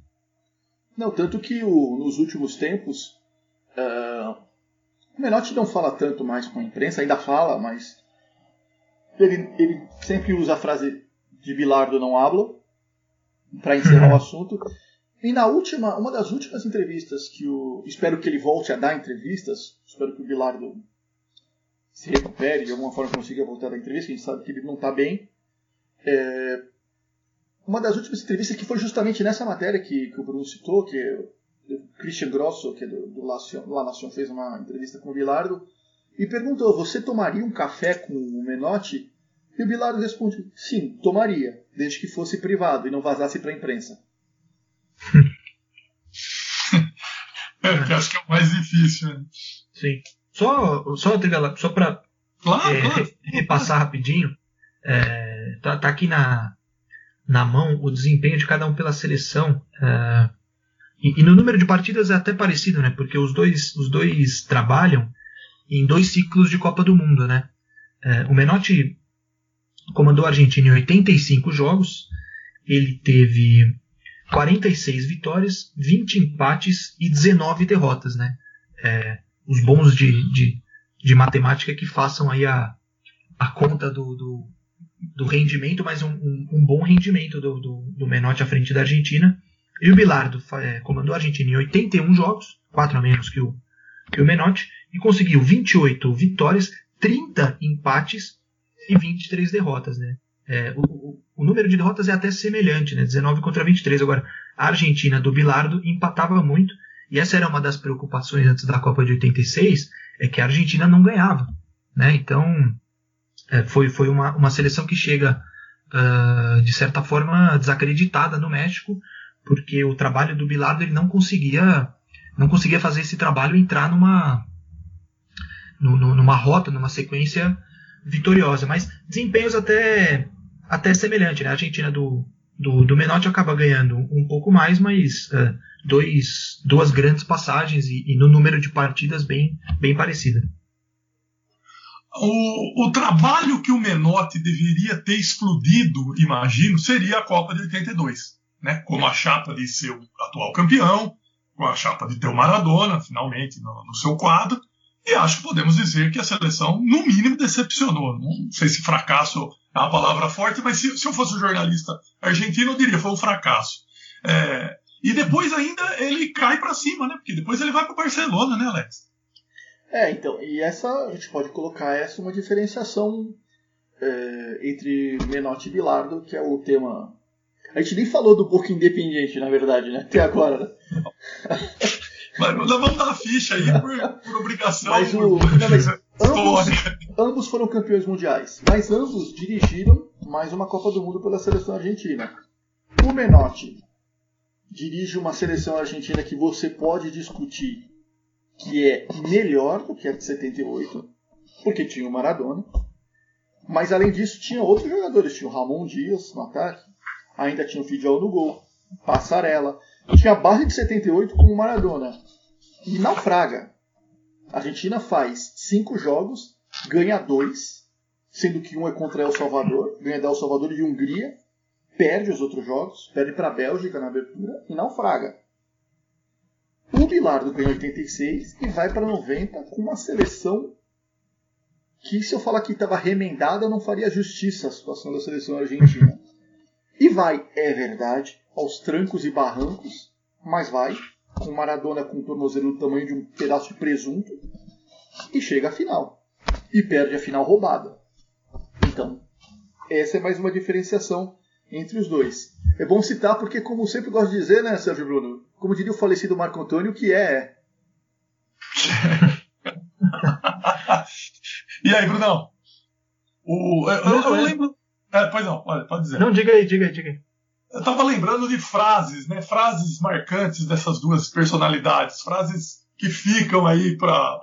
Não, tanto que o, nos últimos tempos uh, o Menotti não fala tanto mais com a imprensa, ainda fala, mas ele, ele sempre usa a frase de Bilardo não hablo para encerrar o assunto. E na última, uma das últimas entrevistas que o. Espero que ele volte a dar entrevistas. Espero que o Bilardo se recupere de alguma forma consiga voltar da entrevista, a gente sabe que ele não está bem. É, uma das últimas entrevistas que foi justamente nessa matéria que, que o Bruno citou, que o Christian Grosso, que é do, do La Nation, fez uma entrevista com o Bilardo, e perguntou, você tomaria um café com o Menotti? E o Bilardo responde, sim, tomaria, desde que fosse privado e não vazasse para a imprensa. é, que acho que é o mais difícil. Né? Sim. Só, só, só para claro, é, claro. repassar rapidinho, é, tá, tá, aqui na, na mão o desempenho de cada um pela seleção. É, e, e, no número de partidas é até parecido, né? Porque os dois, os dois trabalham em dois ciclos de Copa do Mundo, né? É, o Menotti comandou a Argentina em 85 jogos, ele teve 46 vitórias, 20 empates e 19 derrotas, né? É, os bons de, de, de, matemática que façam aí a, a conta do, do, do rendimento, mas um, um, um, bom rendimento do, do, do Menotti à frente da Argentina. E o Bilardo é, comandou a Argentina em 81 jogos, 4 a menos que o, que o Menotti, e conseguiu 28 vitórias, 30 empates e 23 derrotas. Né? É, o, o, o, número de derrotas é até semelhante, né? 19 contra 23. Agora, a Argentina do Bilardo empatava muito, e essa era uma das preocupações antes da Copa de 86, é que a Argentina não ganhava. Né? Então, é, foi, foi uma, uma seleção que chega, uh, de certa forma, desacreditada no México, porque o trabalho do Bilardo ele não conseguia não conseguia fazer esse trabalho entrar numa numa rota, numa sequência vitoriosa, mas desempenhos até até semelhante, né? A Argentina do, do, do Menotti acaba ganhando um pouco mais, mas uh, dois, duas grandes passagens e, e, no número de partidas bem, bem parecida. O, o trabalho que o Menotti deveria ter explodido, imagino, seria a Copa de 82. Né? Como a chapa de ser o atual campeão, com a chapa de ter o Maradona, finalmente, no, no seu quadro. E acho que podemos dizer que a seleção, no mínimo, decepcionou. Não sei se fracasso é uma palavra forte, mas se, se eu fosse um jornalista argentino, eu diria foi um fracasso. É, e depois ainda ele cai para cima, né? Porque depois ele vai para Barcelona, né, Alex? É, então, e essa a gente pode colocar essa uma diferenciação é, entre Menotti e Bilardo, que é o tema. A gente nem falou do Boca Independente, na verdade, né? Até agora, né? Mas vamos dar a ficha aí por, por obrigação. Mas, o, por, não, mas ambos, ambos foram campeões mundiais, mas ambos dirigiram mais uma Copa do Mundo pela seleção argentina. O Menotti dirige uma seleção argentina que você pode discutir que é melhor do que a de 78, porque tinha o Maradona. Mas além disso, tinha outros jogadores. Tinha o Ramon Dias no ataque, ainda tinha o Fidel no gol, Passarela. Tinha a base de 78 com o Maradona. E naufraga. A Argentina faz cinco jogos, ganha dois, sendo que um é contra El Salvador, ganha da El Salvador e Hungria, perde os outros jogos, perde para a Bélgica na abertura e naufraga. O Bilardo ganhou 86 e vai para 90 com uma seleção que, se eu falar que estava remendada, não faria justiça à situação da seleção argentina. E vai, é verdade, aos trancos e barrancos, mas vai, com Maradona com o tornozelo do tamanho de um pedaço de presunto, e chega à final. E perde a final roubada. Então, essa é mais uma diferenciação entre os dois. É bom citar porque, como eu sempre gosto de dizer, né, Sérgio Bruno? Como diria o falecido Marco Antônio, que é. E aí, Brunão? O, eu, eu- eu lembro. É, pois não, pode, pode dizer. Não, diga aí, diga aí, diga aí. Eu tava lembrando de frases, né? Frases marcantes dessas duas personalidades, frases que ficam aí pra.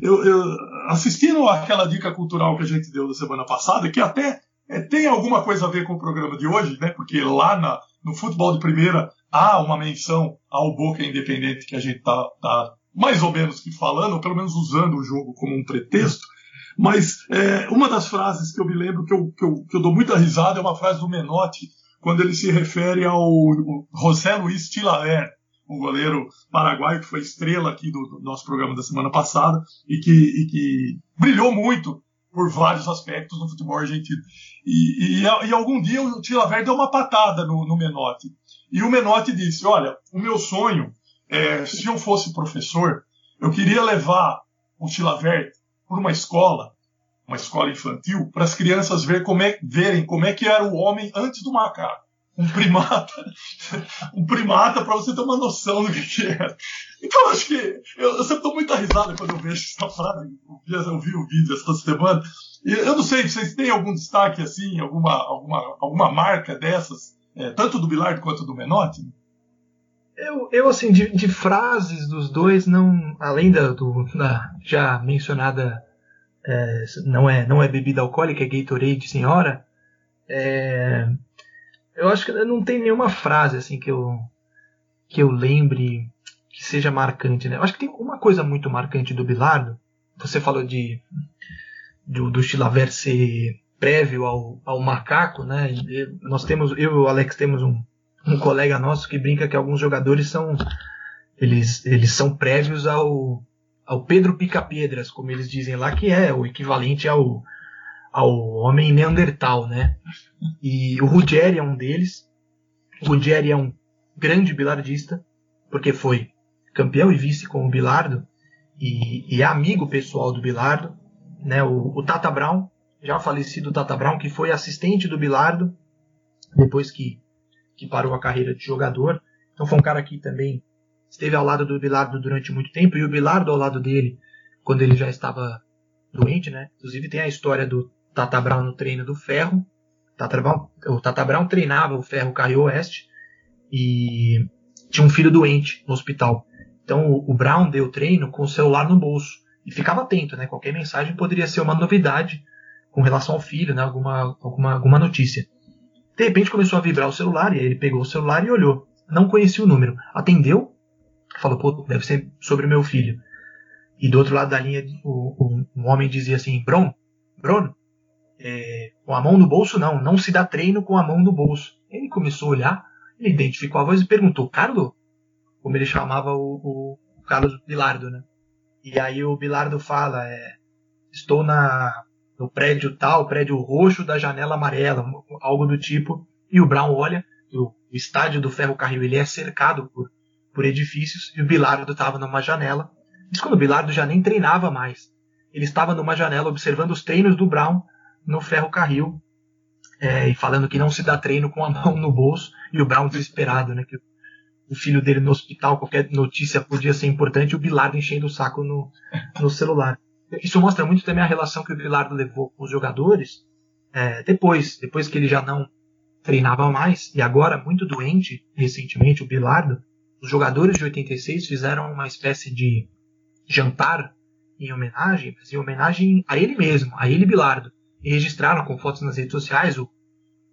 Eu, eu assistindo aquela dica cultural que a gente deu na semana passada, que até é, tem alguma coisa a ver com o programa de hoje, né? Porque lá na- no futebol de primeira há uma menção ao Boca Independente que a gente tá, tá mais ou menos que falando, ou pelo menos usando o jogo como um pretexto. Mas é, uma das frases que eu me lembro que eu, que, eu, que eu dou muita risada é uma frase do Menotti, quando ele se refere ao José Luiz Tilaver, um goleiro paraguaio que foi estrela aqui do, do nosso programa da semana passada e que, e que brilhou muito por vários aspectos no futebol argentino. E, e, e algum dia o Tilaver deu uma patada no, no Menotti. E o Menotti disse: Olha, o meu sonho, é, se eu fosse professor, eu queria levar o Tilaver por uma escola, uma escola infantil, para as crianças ver como é, verem como é que era o homem antes do macaco. Um primata, um primata para você ter uma noção do que, que. Então acho que eu, eu sempre dou muita risada quando eu vejo essa frase. Eu vi, o vídeo essa semana. Eu não sei, vocês têm algum destaque assim, alguma, alguma, alguma marca dessas, é, tanto do Bilardo quanto do Menotti? Eu, eu assim, de, de frases dos dois, não. Além da, do, da já mencionada. É, não, é, não é bebida alcoólica, é Gatorade senhora. é, eu acho que não tem nenhuma frase assim que eu, que eu lembre que seja marcante. Né? Eu acho que tem uma coisa muito marcante do Bilardo. Você falou de do, do Chilaver ser prévio ao, ao macaco, né? Nós temos, eu e o Alex temos um, um colega nosso que brinca que alguns jogadores são eles, eles são prévios ao, ao Pedro Pica-Pedras, como eles dizem lá, que é o equivalente ao, ao homem Neandertal, né? E o Ruggeri é um deles. O Ruggeri é um grande bilardista, porque foi campeão e vice com o Bilardo e, e é amigo pessoal do Bilardo, né? O, o Tata Brown, já falecido Tata Brown, que foi assistente do Bilardo depois que, que parou a carreira de jogador. Então foi um cara que também esteve ao lado do Bilardo durante muito tempo e o Bilardo ao lado dele quando ele já estava doente, né? Inclusive tem a história do Tata Brown no treino do Ferro. Tata Brown, o Tata Brown treinava o Ferro Carril Oeste e tinha um filho doente no hospital. Então o, Brown deu treino com o celular no bolso e ficava atento, né? Qualquer mensagem poderia ser uma novidade com relação ao filho, né? Alguma, alguma, alguma notícia. De repente começou a vibrar o celular e aí ele pegou o celular e olhou. Não conhecia o número. Atendeu, falou, pô, deve ser sobre meu filho. E do outro lado da linha, o, o, um homem dizia assim, Bron, Bruno, é, com a mão no bolso não, não se dá treino com a mão no bolso. Ele começou a olhar, ele identificou a voz e perguntou, Carlos? Como ele chamava o, o Carlos Bilardo, né? E aí o Bilardo fala, é, estou na, no prédio tal, prédio roxo da janela amarela, algo do tipo. E o Brown olha, o estádio do Ferro Carril ele é cercado por, por edifícios, e o Bilardo estava numa janela. Isso quando o Bilardo já nem treinava mais. Ele estava numa janela observando os treinos do Brown no Ferro Carril, é, e falando que não se dá treino com a mão no bolso, e o Brown desesperado, né? Que o filho dele no hospital, qualquer notícia podia ser importante, e o Bilardo enchendo o saco no, no celular. Isso mostra muito também a relação que o Bilardo levou com os jogadores é, depois, depois que ele já não treinava mais, e agora muito doente, recentemente, o Bilardo, os jogadores de 86 fizeram uma espécie de jantar em homenagem, em homenagem a ele mesmo, a ele Bilardo. E registraram com fotos nas redes sociais, o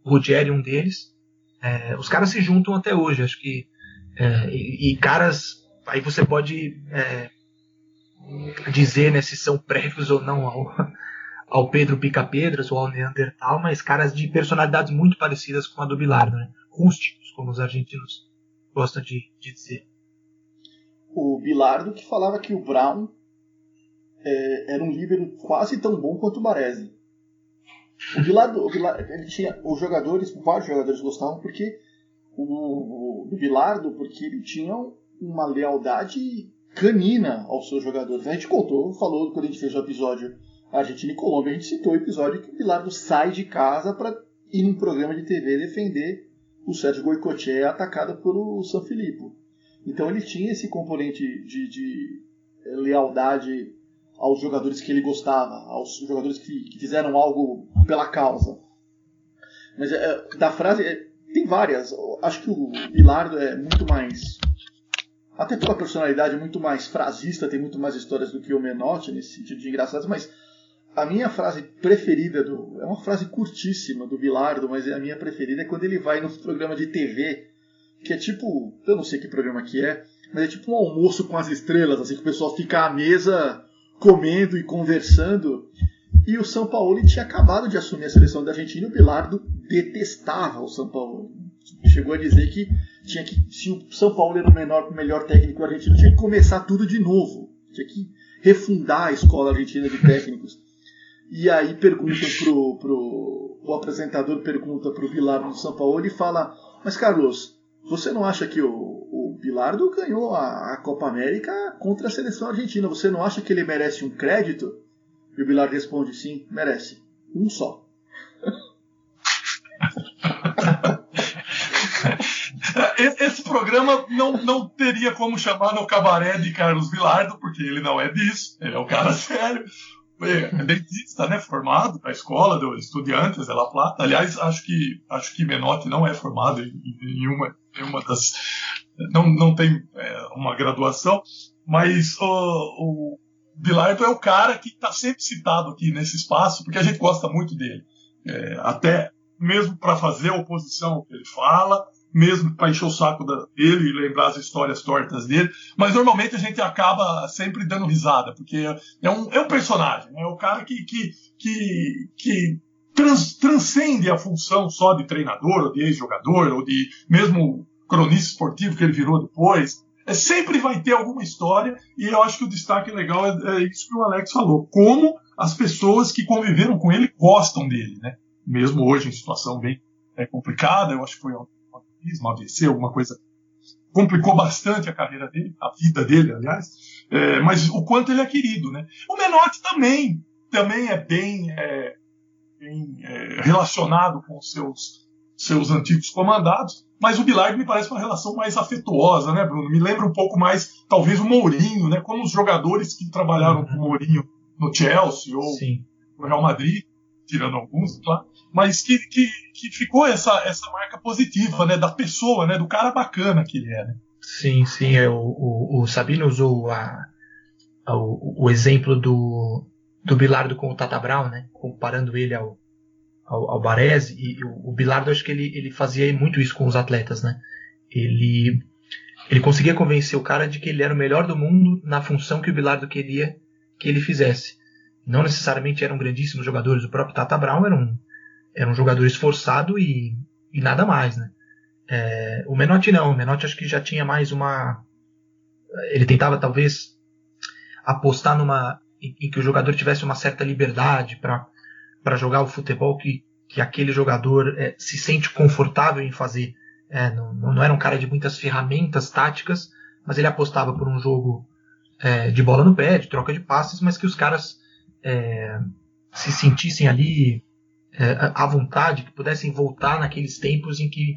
Rogério um deles. É, os caras se juntam até hoje, acho que. É, e, e, caras. Aí você pode é, dizer né, se são prévios ou não ao, ao Pedro Pica-Pedras ou ao Neandertal, mas caras de personalidades muito parecidas com a do Bilardo, né? rústicos, como os argentinos gostam de, de dizer. o Bilardo que falava que o Brown é, era um líbero quase tão bom quanto o Baresi. O Bilardo, o Bilardo, ele tinha os jogadores, vários jogadores gostavam porque o, o do Bilardo, porque ele tinha uma lealdade canina aos seus jogadores. A gente contou, falou quando a gente fez o episódio Argentina e Colômbia, a gente citou o episódio que o Bilardo sai de casa para ir num programa de TV defender o Sérgio Goicoechea atacado pelo San Filippo. Então ele tinha esse componente de, de lealdade aos jogadores que ele gostava, aos jogadores que, que fizeram algo pela causa. Mas é, da frase, é, tem várias. Acho que o Bilardo é muito mais. Até pela personalidade, muito mais frasista, tem muito mais histórias do que o Menotti, nesse sentido de engraçados, mas a minha frase preferida do. É uma frase curtíssima do Bilardo, mas a minha preferida é quando ele vai no programa de TV, que é tipo. Eu não sei que programa que é, mas é tipo um almoço com as estrelas, assim, que o pessoal fica à mesa comendo e conversando. E o São Paulo tinha acabado de assumir a seleção da Argentina e o Bilardo detestava o São Paulo. Chegou a dizer que tinha que, se o São Paulo era o menor, melhor técnico argentino, tinha que começar tudo de novo. Tinha que refundar a escola argentina de técnicos. E aí perguntam pro, pro o apresentador pergunta pro Bilardo do São Paulo e fala: "Mas Carlos, você não acha que o, o Bilardo ganhou a, a, Copa América contra a seleção argentina? Você não acha que ele merece um crédito?" E o Bilardo responde: "Sim, merece. Um só." Esse programa não, não teria como chamar no cabaré de Carlos Bilardo, porque ele não é disso, ele é um cara sério é dentista, né, formado na escola de Estudiantes de La Plata. Aliás, acho que acho que Menotti não é formado em, em uma, em uma das não, não tem é, uma graduação, mas o, o Bilardo é o cara que está sempre citado aqui nesse espaço, porque a gente gosta muito dele. É, até mesmo para fazer oposição que ele fala, mesmo para encher o saco dele e lembrar as histórias tortas dele. Mas normalmente a gente acaba sempre dando risada, porque é um, é um personagem, é o cara que, que, que, que trans, transcende a função só de treinador, ou de ex-jogador, ou de mesmo cronista esportivo que ele virou depois. É, sempre vai ter alguma história, e eu acho que o destaque legal é, é isso que o Alex falou. Como as pessoas que conviveram com ele gostam dele, né? Mesmo hoje em situação bem é, complicada, eu acho que foi um AVC, alguma coisa. Complicou bastante a carreira dele, a vida dele, aliás, é, mas o quanto ele é querido, né? O Menotti também, também é bem, é, bem é, relacionado com os seus, seus antigos comandados, mas o Bilardo me parece uma relação mais afetuosa, né, Bruno? Me lembra um pouco mais, talvez, o Mourinho, né? Como os jogadores que trabalharam com o Mourinho no Chelsea ou Sim. no Real Madrid, tirando alguns, claro, mas que, que, que ficou essa, essa marca positiva, né, da pessoa, né, do cara bacana que ele é, né? Sim, sim, é, o, o, o Sabino usou a, a, o, o, exemplo do, do Bilardo com o Tata Brown, né, comparando ele ao, ao, ao Baresi, e o, o Bilardo acho que ele, ele fazia muito isso com os atletas, né, ele, ele conseguia convencer o cara de que ele era o melhor do mundo na função que o Bilardo queria que ele fizesse. Não necessariamente eram grandíssimos jogadores, o próprio Tata Brown era um, era um jogador esforçado e, e nada mais, né? É, o Menotti não, o Menotti acho que já tinha mais uma. Ele tentava talvez apostar numa. em, em que o jogador tivesse uma certa liberdade para jogar o futebol que, que aquele jogador é, se sente confortável em fazer. É, não, não, era um cara de muitas ferramentas táticas, mas ele apostava por um jogo é, de bola no pé, de troca de passes, mas que os caras é, se sentissem ali é, à vontade, que pudessem voltar naqueles tempos em que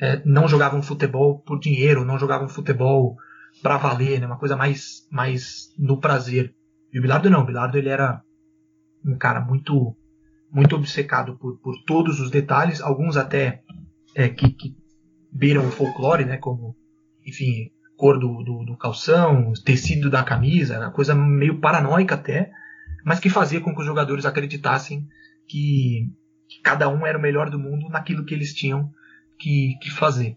é, não jogavam futebol por dinheiro, não jogavam futebol para valer, né? uma coisa mais, mais no prazer. E o Bilardo não, o Bilardo ele era um cara muito muito obcecado por, por todos os detalhes, alguns até é, que, que beiram o folclore, né? como, enfim, cor do, do, do calção, tecido da camisa, coisa meio paranoica até, mas que fazia com que os jogadores acreditassem que, que cada um era o melhor do mundo naquilo que eles tinham que, que fazer.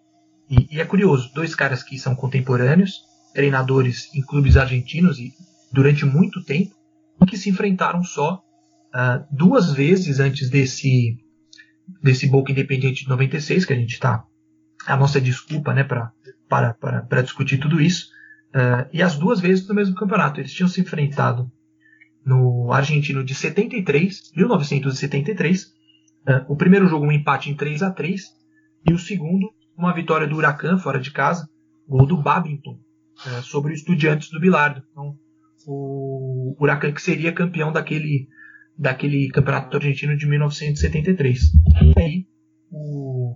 E, e, é curioso, dois caras que são contemporâneos, treinadores em clubes argentinos e durante muito tempo, que se enfrentaram só uh, duas vezes antes desse desse Boca Independiente de 96, que a gente está a nossa desculpa né, pra, para, para, para discutir tudo isso. Uh, e as duas vezes no mesmo campeonato. Eles tinham se enfrentado no argentino de 73, 1973. Uh, o primeiro jogo um empate em 3 a 3 e o segundo uma vitória do Huracan fora de casa, gol do Babington uh, sobre o Estudiantes do Bilardo. Então, o Huracan que seria campeão daquele daquele campeonato argentino de 1973. E aí o,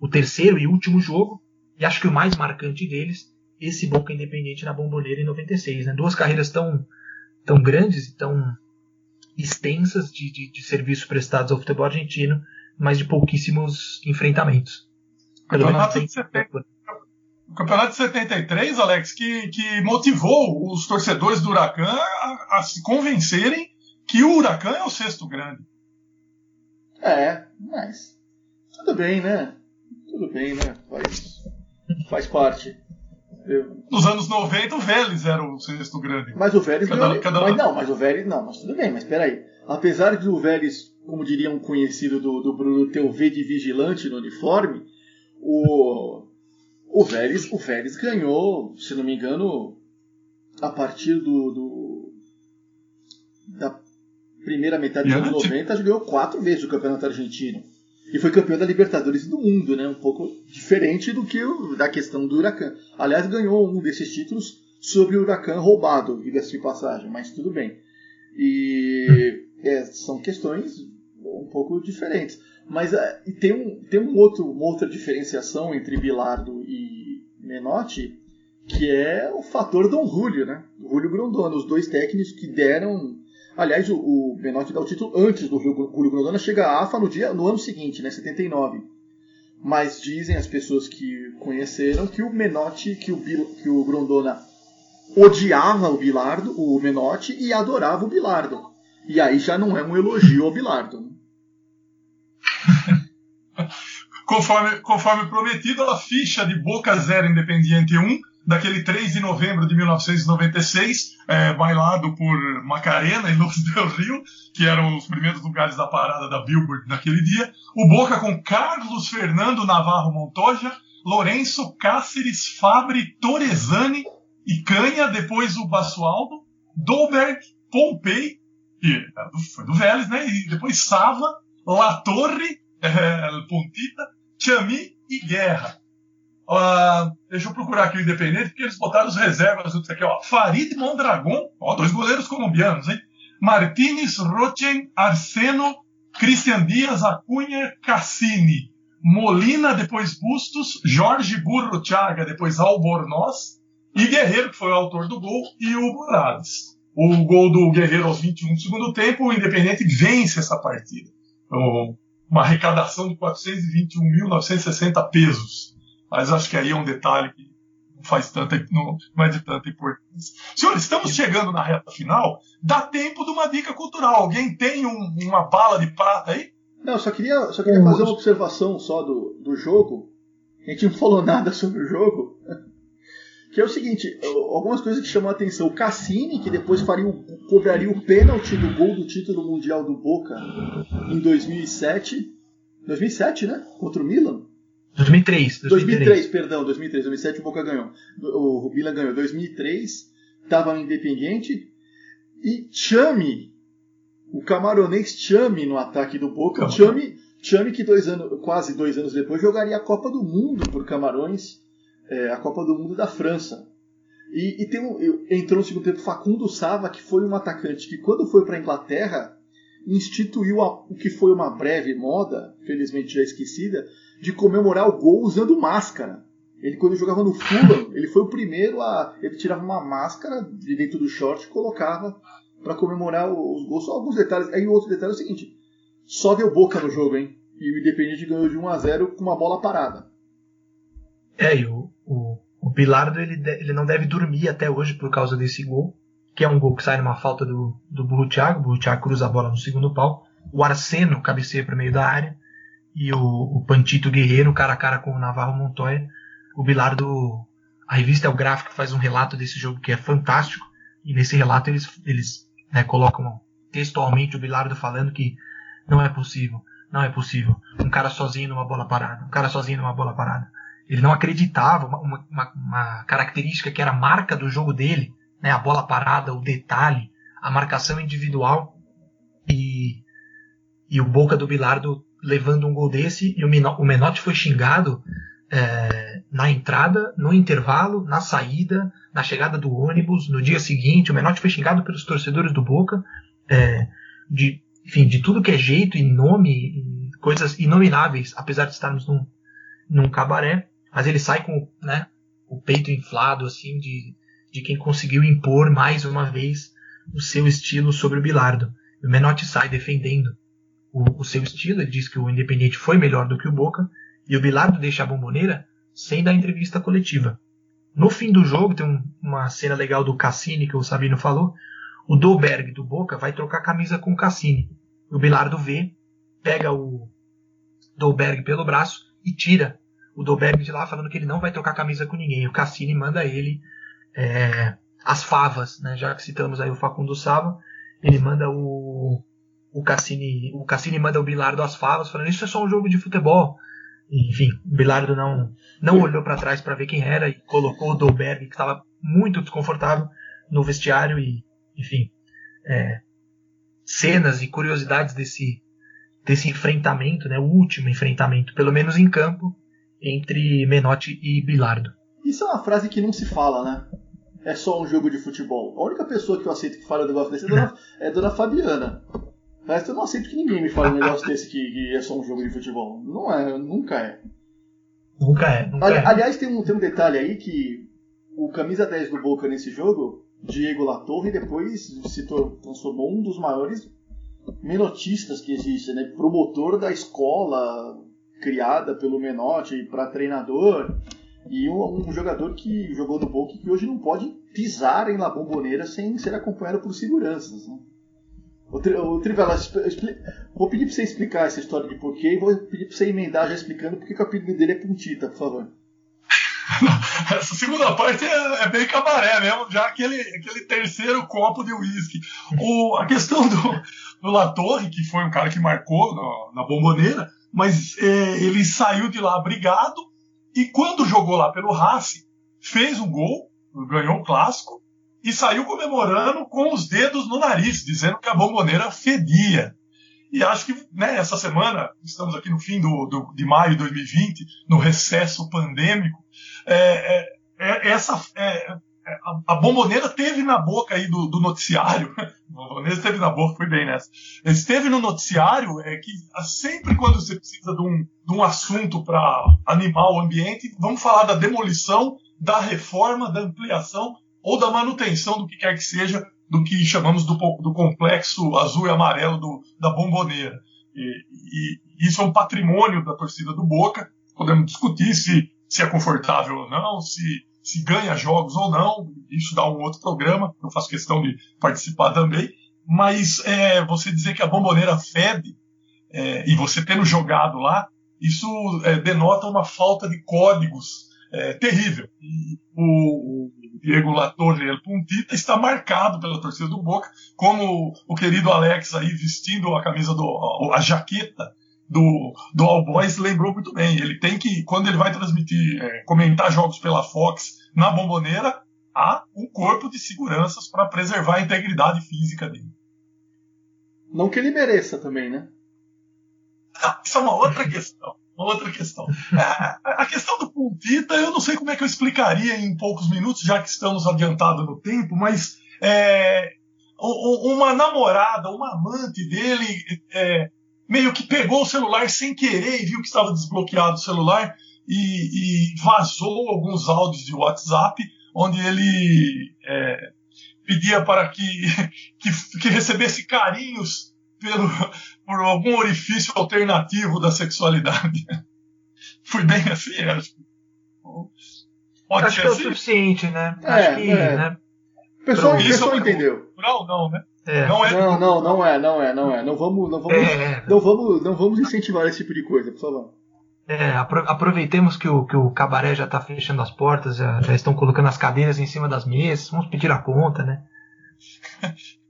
o terceiro e último jogo, e acho que o mais marcante deles, esse Boca Independente na Bomboneira em 96. Né? Duas carreiras tão, tão grandes e tão extensas de, de, de serviços prestados ao futebol argentino, mas de pouquíssimos enfrentamentos. Pelo menos tem... O campeonato de 73, Alex, que, que motivou os torcedores do Huracan a, a se convencerem que o Huracan é o sexto grande. É, mas tudo bem, né? Tudo bem, né? Faz, faz parte. Eu... Nos anos 90 o Vélez era o sexto grande. Mas o Vélez cada, ganhou... cada... Mas não, mas o Vélez não, mas tudo bem, mas peraí. Apesar de o Vélez, como diria um conhecido do, do Bruno, ter o V de vigilante no uniforme, o, o Vélez, o Vélez ganhou, se não me engano, a partir do, do da primeira metade dos anos 90, ganhou quatro vezes o campeonato argentino. E foi campeão da Libertadores do mundo, né? Um pouco diferente do que o, da questão do Huracan. Aliás, ganhou um desses títulos sobre o Huracan roubado, diga-se de passagem, mas tudo bem. E é, são questões um pouco diferentes. Mas é, tem, um, tem um outro, uma outra diferenciação entre Bilardo e Menotti, que é o fator Dom Julio, né? Julio Grondona, os dois técnicos que deram Aliás, o, o dá o título antes do Julio Grondona, chega a AFA no, dia, no ano seguinte, né, 79. Mas dizem as pessoas que conheceram que o Menotti, que o, que o Grondona odiava o Bilardo, o Menotti, e adorava o Bilardo. E aí já não é um elogio ao Bilardo. Né? conforme, conforme prometido, a ficha de Boca Zero Independiente 1 daquele 3 de novembro de 1996, é, bailado por Macarena e Luz del Rio, que eram os primeiros lugares da parada da Billboard naquele dia. O Boca com Carlos Fernando Navarro Montoya, Lourenço Cáceres, Fabri, Torresani e Canha, depois o Basualdo, Dolberg, Pompei, que é foi do Vélez, né? E depois Sava, La Torre, é, Pontita, Chami e Guerra. Uh, deixa eu procurar aqui o Independente, porque eles botaram os reservas. Isso aqui, ó. Farid Mondragon, ó, dois goleiros colombianos, hein? Martínez, Rochen, Arseno, Cristian Dias, Acunha, Cassini. Molina, depois Bustos, Jorge Burro Chaga, depois Albornoz, e Guerreiro, que foi o autor do gol, e o Morales. O gol do Guerreiro aos 21 do segundo tempo, o Independente vence essa partida. Então, uma arrecadação de 421.960 pesos. Mas acho que aí é um detalhe que não faz tanta, não, não é de tanta importância. Senhores, estamos chegando na reta final. Dá tempo de uma dica cultural. Alguém tem um, uma bala de prata aí? Não, só queria, só queria fazer uma observação só do, do jogo. A gente não falou nada sobre o jogo. Que é o seguinte, algumas coisas que chamam a atenção. O Cassini, que depois faria o, cobraria o pênalti do gol do título mundial do Boca em 2007. 2007, né? Contra o Milan. 2003, 2003. 2003, perdão, 2003. 2007 o Boca ganhou. O Milan ganhou. 2003, estava no Independiente. E Chame, o camaronês Chame no ataque do Boca. Chame, Chame que dois anos, quase dois anos depois jogaria a Copa do Mundo por Camarões, é, a Copa do Mundo da França. E, e tem um, entrou no segundo tempo Facundo Sava, que foi um atacante que quando foi para a Inglaterra instituiu a, o que foi uma breve moda, felizmente já esquecida, de comemorar o gol usando máscara. Ele, quando jogava no Fulham, ele foi o primeiro a. Ele tirava uma máscara de dentro do short e colocava para comemorar os gols. Só alguns detalhes. Aí o outro detalhe é o seguinte: só deu boca no jogo, hein? E o Independente ganhou de 1 a 0 com uma bola parada. É, e o, o, o Bilardo ele, de, ele não deve dormir até hoje por causa desse gol, que é um gol que sai numa falta do, do Burro Thiago. O Burro Thiago cruza a bola no segundo pau. O Arseno cabeceia para meio da área e o, o Pantito Guerreiro, cara a cara com o Navarro Montoya. O Bilardo, a revista É o Gráfico faz um relato desse jogo que é fantástico, e nesse relato eles, eles né, colocam textualmente o Bilardo falando que não é possível, não é possível, um cara sozinho numa bola parada, um cara sozinho numa bola parada. ele não acreditava, uma, uma, uma característica que era marca do jogo dele, né, a bola parada, o detalhe, a marcação individual e, e o Boca do Bilardo levando um gol desse e o, Menotti foi xingado é, na entrada, no intervalo, na saída, na chegada do ônibus, no dia seguinte. O Menotti foi xingado pelos torcedores do Boca, é, de, enfim, de tudo que é jeito e nome, coisas inomináveis, apesar de estarmos num, num cabaré. Mas ele sai com né, o peito inflado, assim, de, de quem conseguiu impor mais uma vez o seu estilo sobre o Bilardo. O Menotti sai defendendo o, o seu estilo, ele diz que o Independiente foi melhor do que o Boca, e o Bilardo deixa a bomboneira sem dar entrevista coletiva. No fim do jogo, tem um, uma cena legal do Cassini que o Sabino falou. O Dolberg do Boca vai trocar camisa com o Cassini. O Bilardo vê, pega o Dolberg pelo braço e tira o Dolberg de lá, falando que ele não vai trocar camisa com ninguém. O Cassini manda ele é, as favas, né? já que citamos aí o Facundo Sava, ele manda o, o Cassini, o Cassini manda o Bilardo as favas, falando isso é só um jogo de futebol. Enfim, o Bilardo não, não olhou para trás para ver quem era e colocou o Dolberg, que estava muito desconfortável, no vestiário e, enfim, é, cenas e curiosidades desse, desse enfrentamento, né, o último enfrentamento, pelo menos em campo, entre Menotti e Bilardo. Isso é uma frase que não se fala, né? É só um jogo de futebol. A única pessoa que eu aceito que fala um negócio desse é dona, é dona Fabiana. Mas eu não aceito que ninguém me fale um negócio desse que, que, é só um jogo de futebol. Não é, nunca é. Nunca é. Nunca Ali, é. Aliás, tem um, tem um detalhe aí que o camisa 10 do Boca nesse jogo, Diego Latorre, depois se transformou um dos maiores menotistas que existe, né? Promotor da escola criada pelo Menotti para treinador e um, um, jogador que jogou no Boca que hoje não pode pisar em La Bombonera sem ser acompanhado por seguranças, né? O, tri, o Trivela, expli, vou pedir para você explicar essa história de porquê e vou pedir para você emendar já explicando porque o apelido dele é Puntita, por favor. Essa segunda parte é, é, bem cabaré mesmo, já aquele, aquele terceiro copo de uísque. A questão do, do Latorre, que foi um cara que marcou na, na bomboneira, mas é, ele saiu de lá brigado e quando jogou lá pelo Racing, fez um gol, ganhou o um clássico e saiu comemorando com os dedos no nariz, dizendo que a bomboneira fedia. E acho que né, essa semana, estamos aqui no fim do, do de maio de 2020, no recesso pandêmico, é, é, é essa, é, é, a, a bomboneira teve na boca aí do, do noticiário, bomboneira esteve na boca, foi bem nessa, esteve no noticiário é que sempre quando você precisa de um, de um assunto para animar o ambiente, vamos falar da demolição, da reforma, da ampliação ou da manutenção do que quer que seja do que chamamos do, do complexo azul e amarelo do, da bomboneira. E, e, isso é um patrimônio da torcida do Boca. Podemos discutir se, se é confortável ou não, se, se ganha jogos ou não. Isso dá um outro programa. Eu faço questão de participar também. Mas é, você dizer que a bomboneira fede é, e você tendo jogado lá, isso é, denota uma falta de códigos é, terrível. E o, Diego Latorre El Puntita está marcado pela torcida do Boca, como o querido Alex aí vestindo a camisa do a jaqueta do, do All Boys lembrou muito bem. Ele tem que, quando ele vai transmitir, é, comentar jogos pela Fox na bomboneira, há um corpo de seguranças para preservar a integridade física dele. Não que ele mereça também, né? Ah, isso é uma outra questão uma outra questão. É, a questão do Puntita, eu não sei como é que eu explicaria em poucos minutos, já que estamos adiantados no tempo, mas é, uma namorada, uma amante dele, é, meio que pegou o celular sem querer e viu que estava desbloqueado o celular e, e vazou alguns áudios de WhatsApp onde ele é, pedia para que, que, que recebesse carinhos pelo, por algum orifício alternativo da sexualidade. Fui bem assim, acho. Pode acho que é assim? o suficiente, né? É, acho que, é. né? O pessoal, pessoal entendeu. Não, não, né? É. Não, é não, não, não é, não é, não é. Não vamos, não vamos, é. não vamos, não vamos incentivar esse tipo de coisa, por favor. É, aproveitemos que o, que o cabaré já está fechando as portas, já, já estão colocando as cadeiras em cima das mesas, vamos pedir a conta, né?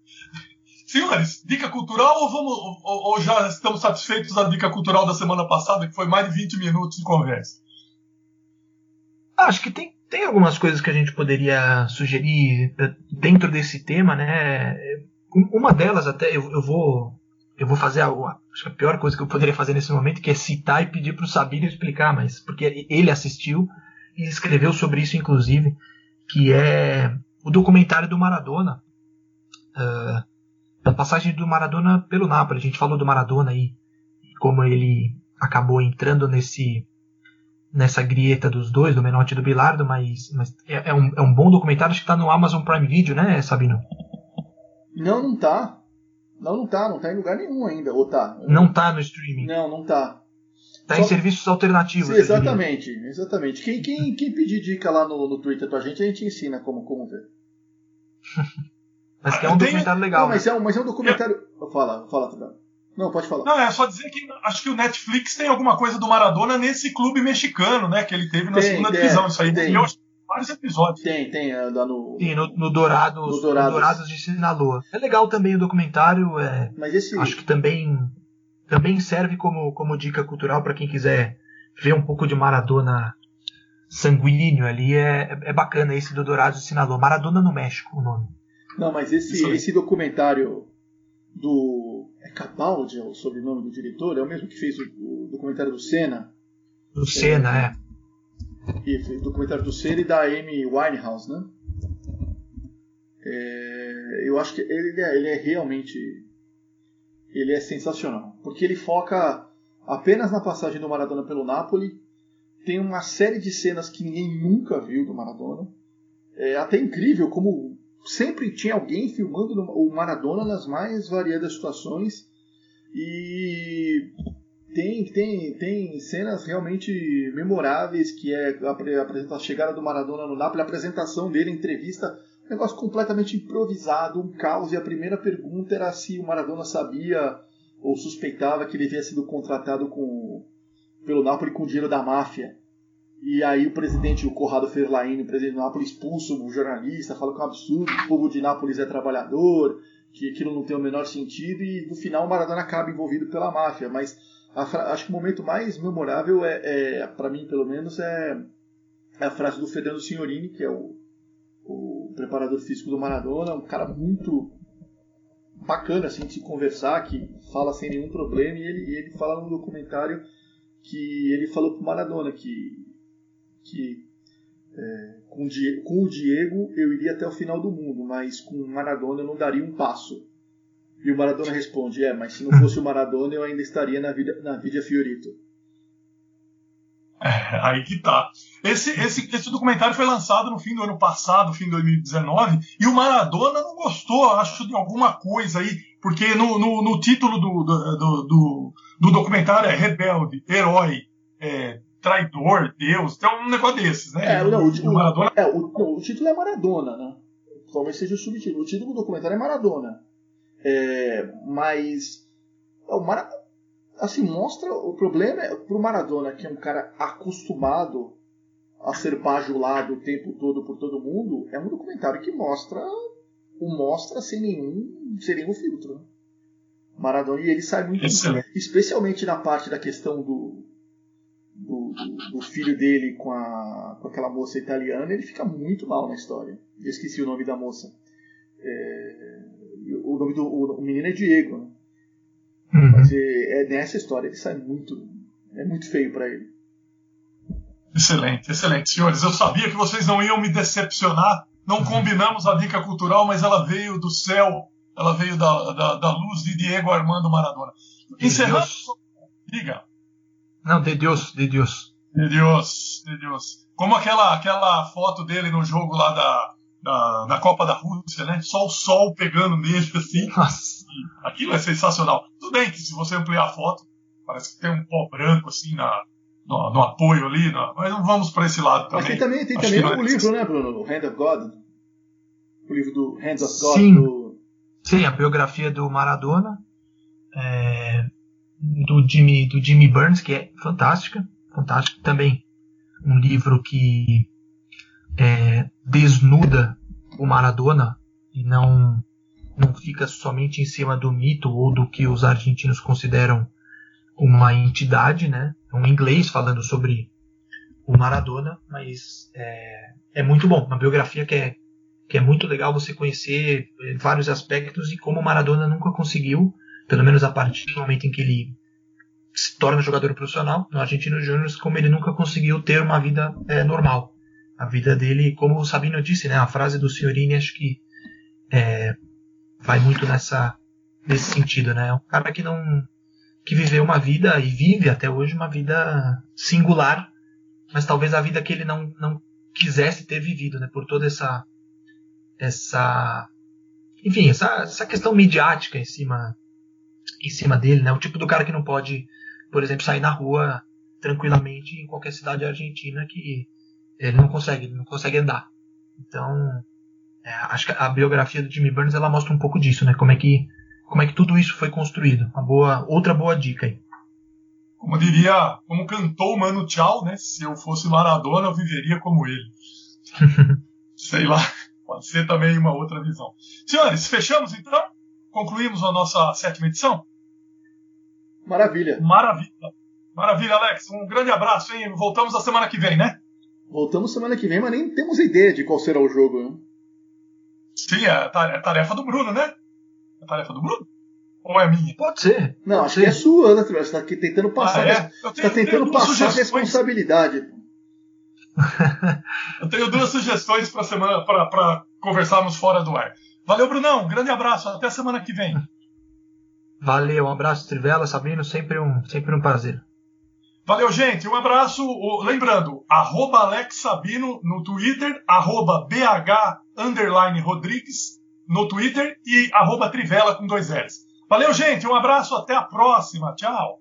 Senhores, dica cultural ou, vamos, ou, ou, já estamos satisfeitos da dica cultural da semana passada, que foi mais de 20 minutos de conversa? Acho que tem, tem algumas coisas que a gente poderia sugerir eh, dentro desse tema, né? Um- Uma delas até eu, eu vou eu vou fazer a, a pior coisa que eu poderia fazer nesse momento, que é citar e pedir para o Sabino explicar, mas porque ele assistiu e escreveu sobre isso inclusive, que é o documentário do Maradona, ah, a passagem do Maradona pelo Napoli. A gente falou do Maradona aí, como ele acabou entrando nesse nessa grieta dos dois, do Menotti e do Bilardo, mas, mas é, é um, é um bom documentário, acho que está no Amazon Prime Video, né, Sabino? Não, não tá. Não, não tá. Não tá em lugar nenhum ainda. Ou tá? Não tá no streaming. Não, não tá. Tá em Só- serviços alternativos. Sim, exatamente, exatamente. Quem, quem, quem pedir dica lá no, no Twitter pra gente, a gente ensina como, como ver. Mas que é um Tem- documentário legal. Não, mas né? é um, mas é um documentário. Fala, fala, Tubarão. Não, pode falar. Não, é só dizer que acho que o Netflix tem alguma coisa do Maradona nesse clube mexicano, né? Que ele teve na Tem, segunda tem, divisão. Isso aí tem. eu acho tem vários episódios. Tem, tem, é, lá no. Sim, no, no Dourados, No no Dourados. Dourados de Sinaloa. É legal também o documentário. É, Mas esse. acho que também também serve como, como dica cultural para quem quiser ver um pouco de Maradona sanguíneo ali. É, é bacana esse do Dourados de Sinaloa. Maradona no México, o nome. Não, mas esse, Isso esse documentário do. É Capaldi, é o sobrenome do diretor? É o mesmo que fez o, o documentário do Senna? Do Senna, é. E fez o documentário do Senna e da Amy Winehouse, né? É, eu acho que ele é, ele é realmente. Ele é sensacional. Porque ele foca apenas na passagem do Maradona pelo Napoli. Tem uma série de cenas que ninguém nunca viu do Maradona. É até incrível como sempre tinha alguém filmando o Maradona nas mais variadas situações. E tem, tem, tem cenas realmente memoráveis, que é a, a chegada do Maradona no Napoli, a apresentação dele, a entrevista, um negócio completamente improvisado, um caos, e a primeira pergunta era se o Maradona sabia ou suspeitava que ele havia sido contratado com, pelo Napoli com dinheiro da máfia. E aí o presidente, o Corrado Ferlaini, o presidente do Napoli, expulsa o jornalista, fala que é um absurdo, o povo de Nápoles é trabalhador, que aquilo não tem o menor sentido, e no final o Maradona acaba envolvido pela máfia. Mas fra- acho que o momento mais memorável, é, é para mim pelo menos, é, é a frase do Fernando Signorini, que é o, o preparador físico do Maradona, um cara muito bacana assim, de se conversar, que fala sem nenhum problema, e ele, ele fala no documentário que ele falou pro Maradona que, que é, com, o Die- com o Diego eu iria até o final do mundo, mas com o Maradona eu não daria um passo. E o Maradona responde: É, mas se não fosse o Maradona eu ainda estaria na vida na Vidia Fiorito. É, aí que tá. Esse, esse, esse documentário foi lançado no fim do ano passado, fim de 2019, e o Maradona não gostou, acho, de alguma coisa aí, porque no, no, no título do, do, do- do documentário é Rebelde, Herói, é, Traidor, Deus, tem um negócio desses, né? É, não, o, o Maradona é, o, não, o título é Maradona, né? Talvez seja o subtítulo. O título do documentário é Maradona. É, mas é, o Mara, assim, mostra o problema é pro Maradona, que é um cara acostumado a ser bajulado o tempo todo por todo mundo, é um documentário que mostra o mostra sem nenhum, sem nenhum filtro. Né? Maradona e ele sai muito, Excelente. especialmente na parte da questão do, do, do- filho dele com, a, com aquela moça italiana, ele fica muito mal na história. Eu esqueci o nome da moça. É, o nome do o, menino é Diego, né? Uhum. Mas é, é nessa história ele sai muito. É muito feio pra ele. Excelente, excelente. Senhores, eu sabia que vocês não iam me decepcionar. Não combinamos a dica cultural, mas ela veio do céu, ela veio da, da, da luz de Diego Armando Maradona. Deus. Diga. Não, de Deus, de Deus. De Deus, de Deus. Como aquela, aquela foto dele no jogo lá da, da, da Copa da Rússia, né? Só o sol pegando nele, assim. Nossa. Aquilo é sensacional. Tudo bem que se você ampliar a foto, parece que tem um pó branco, assim, na, no, no apoio ali, na- mas não vamos para esse lado Mas também. tem também, tem Acho também o é livro, né, Bruno? O Hand of God. O livro do Hands of God. Sim. Do... Sim, a biografia do Maradona, é, do, Jimmy, do Jimmy Burns, que é fantástica. Fantástica também. Um livro que é, desnuda o Maradona e não, não fica somente em cima do mito ou do que os argentinos consideram uma entidade, né? É um inglês falando sobre o Maradona, mas é, é muito bom. Uma biografia que é, que é muito legal você conhecer é, vários aspectos e como o Maradona nunca conseguiu, pelo menos a partir do momento em que ele se torna jogador profissional no Argentino Júnior, como ele nunca conseguiu ter uma vida é, normal. A vida dele, como o Sabino disse, né, a frase do Senhorini acho que é, vai muito nessa nesse sentido, né? É um cara que não que viveu uma vida e vive até hoje uma vida singular, mas talvez a vida que ele não, não quisesse ter vivido, né? Por toda essa essa enfim, essa, essa questão midiática em cima em cima dele, né? O tipo do cara que não pode, por exemplo, sair na rua tranquilamente em qualquer cidade argentina que ele não consegue, ele não consegue andar. Então, é, acho que a biografia do Jimmy Burns ela mostra um pouco disso, né? Como é que como é que tudo isso foi construído. Uma boa, outra boa dica aí. Como diria, como cantou o Mano Tchau, né? Se eu fosse Maradona, eu viveria como ele. Sei lá, pode ser também uma outra visão. Senhores, fechamos então? Concluímos a nossa sétima edição? Maravilha. Maravilha. Maravilha, Alex. Um grande abraço, hein? Voltamos na semana que vem, né? Voltamos semana que vem, mas nem temos ideia de qual será o jogo. Né? Sim, é a tarefa do Bruno, né? É a tarefa do Bruno? Ou é minha? Pode ser. Não, pode acho ser. que é sua, né? Você está aqui tentando passar, Ah, é? tenho- tá tentando passar a responsabilidade. Eu tenho duas sugestões para semana para conversarmos fora do ar. Valeu, Brunão. Grande abraço. Até semana que vem. Valeu, um abraço, Trivela, Sabino, sempre um, sempre um prazer. Valeu, gente. Um abraço. Lembrando, arroba Alex Sabino no Twitter, arroba BH underline Rodrigues no Twitter e arroba Trivela com dois L's. Valeu, gente. Um abraço. Até a próxima. Tchau.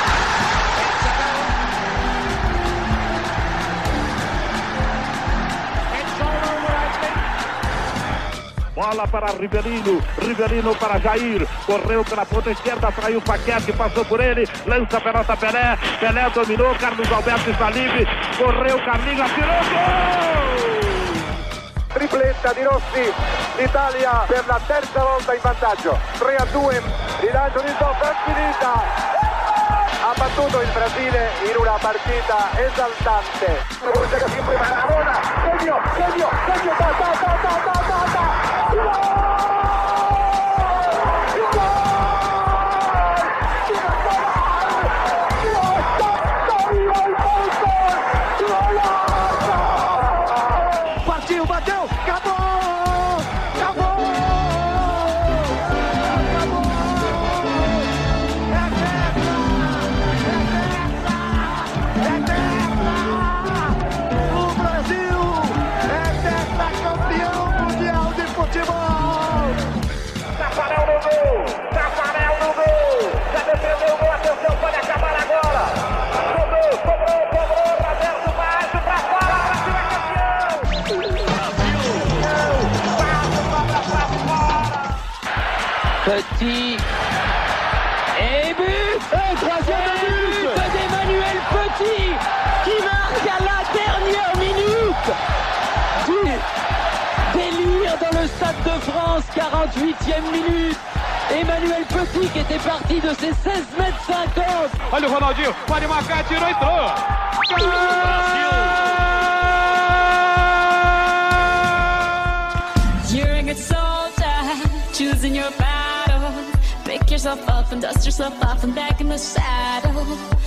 Bola para Rivelino, Rivelino para Jair, correu pela ponta esquerda, traiu o Paquete, passou por ele, lança a pelota Pelé, Pelé dominou, Carlos Alberto está livre, correu, Carlinhos, atirou, gol! Tripletta di Rossi, l'Italia per la terza volta in vantaggio. 3 a 2, rilancio di è finita. ha battuto il Brasile in una partita esaltante. Maradona, segno, segno, segno, da, da, da, da, da, da, da. Petit. Et but Et troisième but d'Emmanuel Petit qui marque à la dernière minute du délire dans le Stade de France, 48e minute. Emmanuel Petit qui était parti de ses 16 mètres 50. Olha o Ronaldinho, pode marcar, tirou, entrou! You're a good soldier, choosing your battle. Yourself up and dust yourself off and back in the saddle.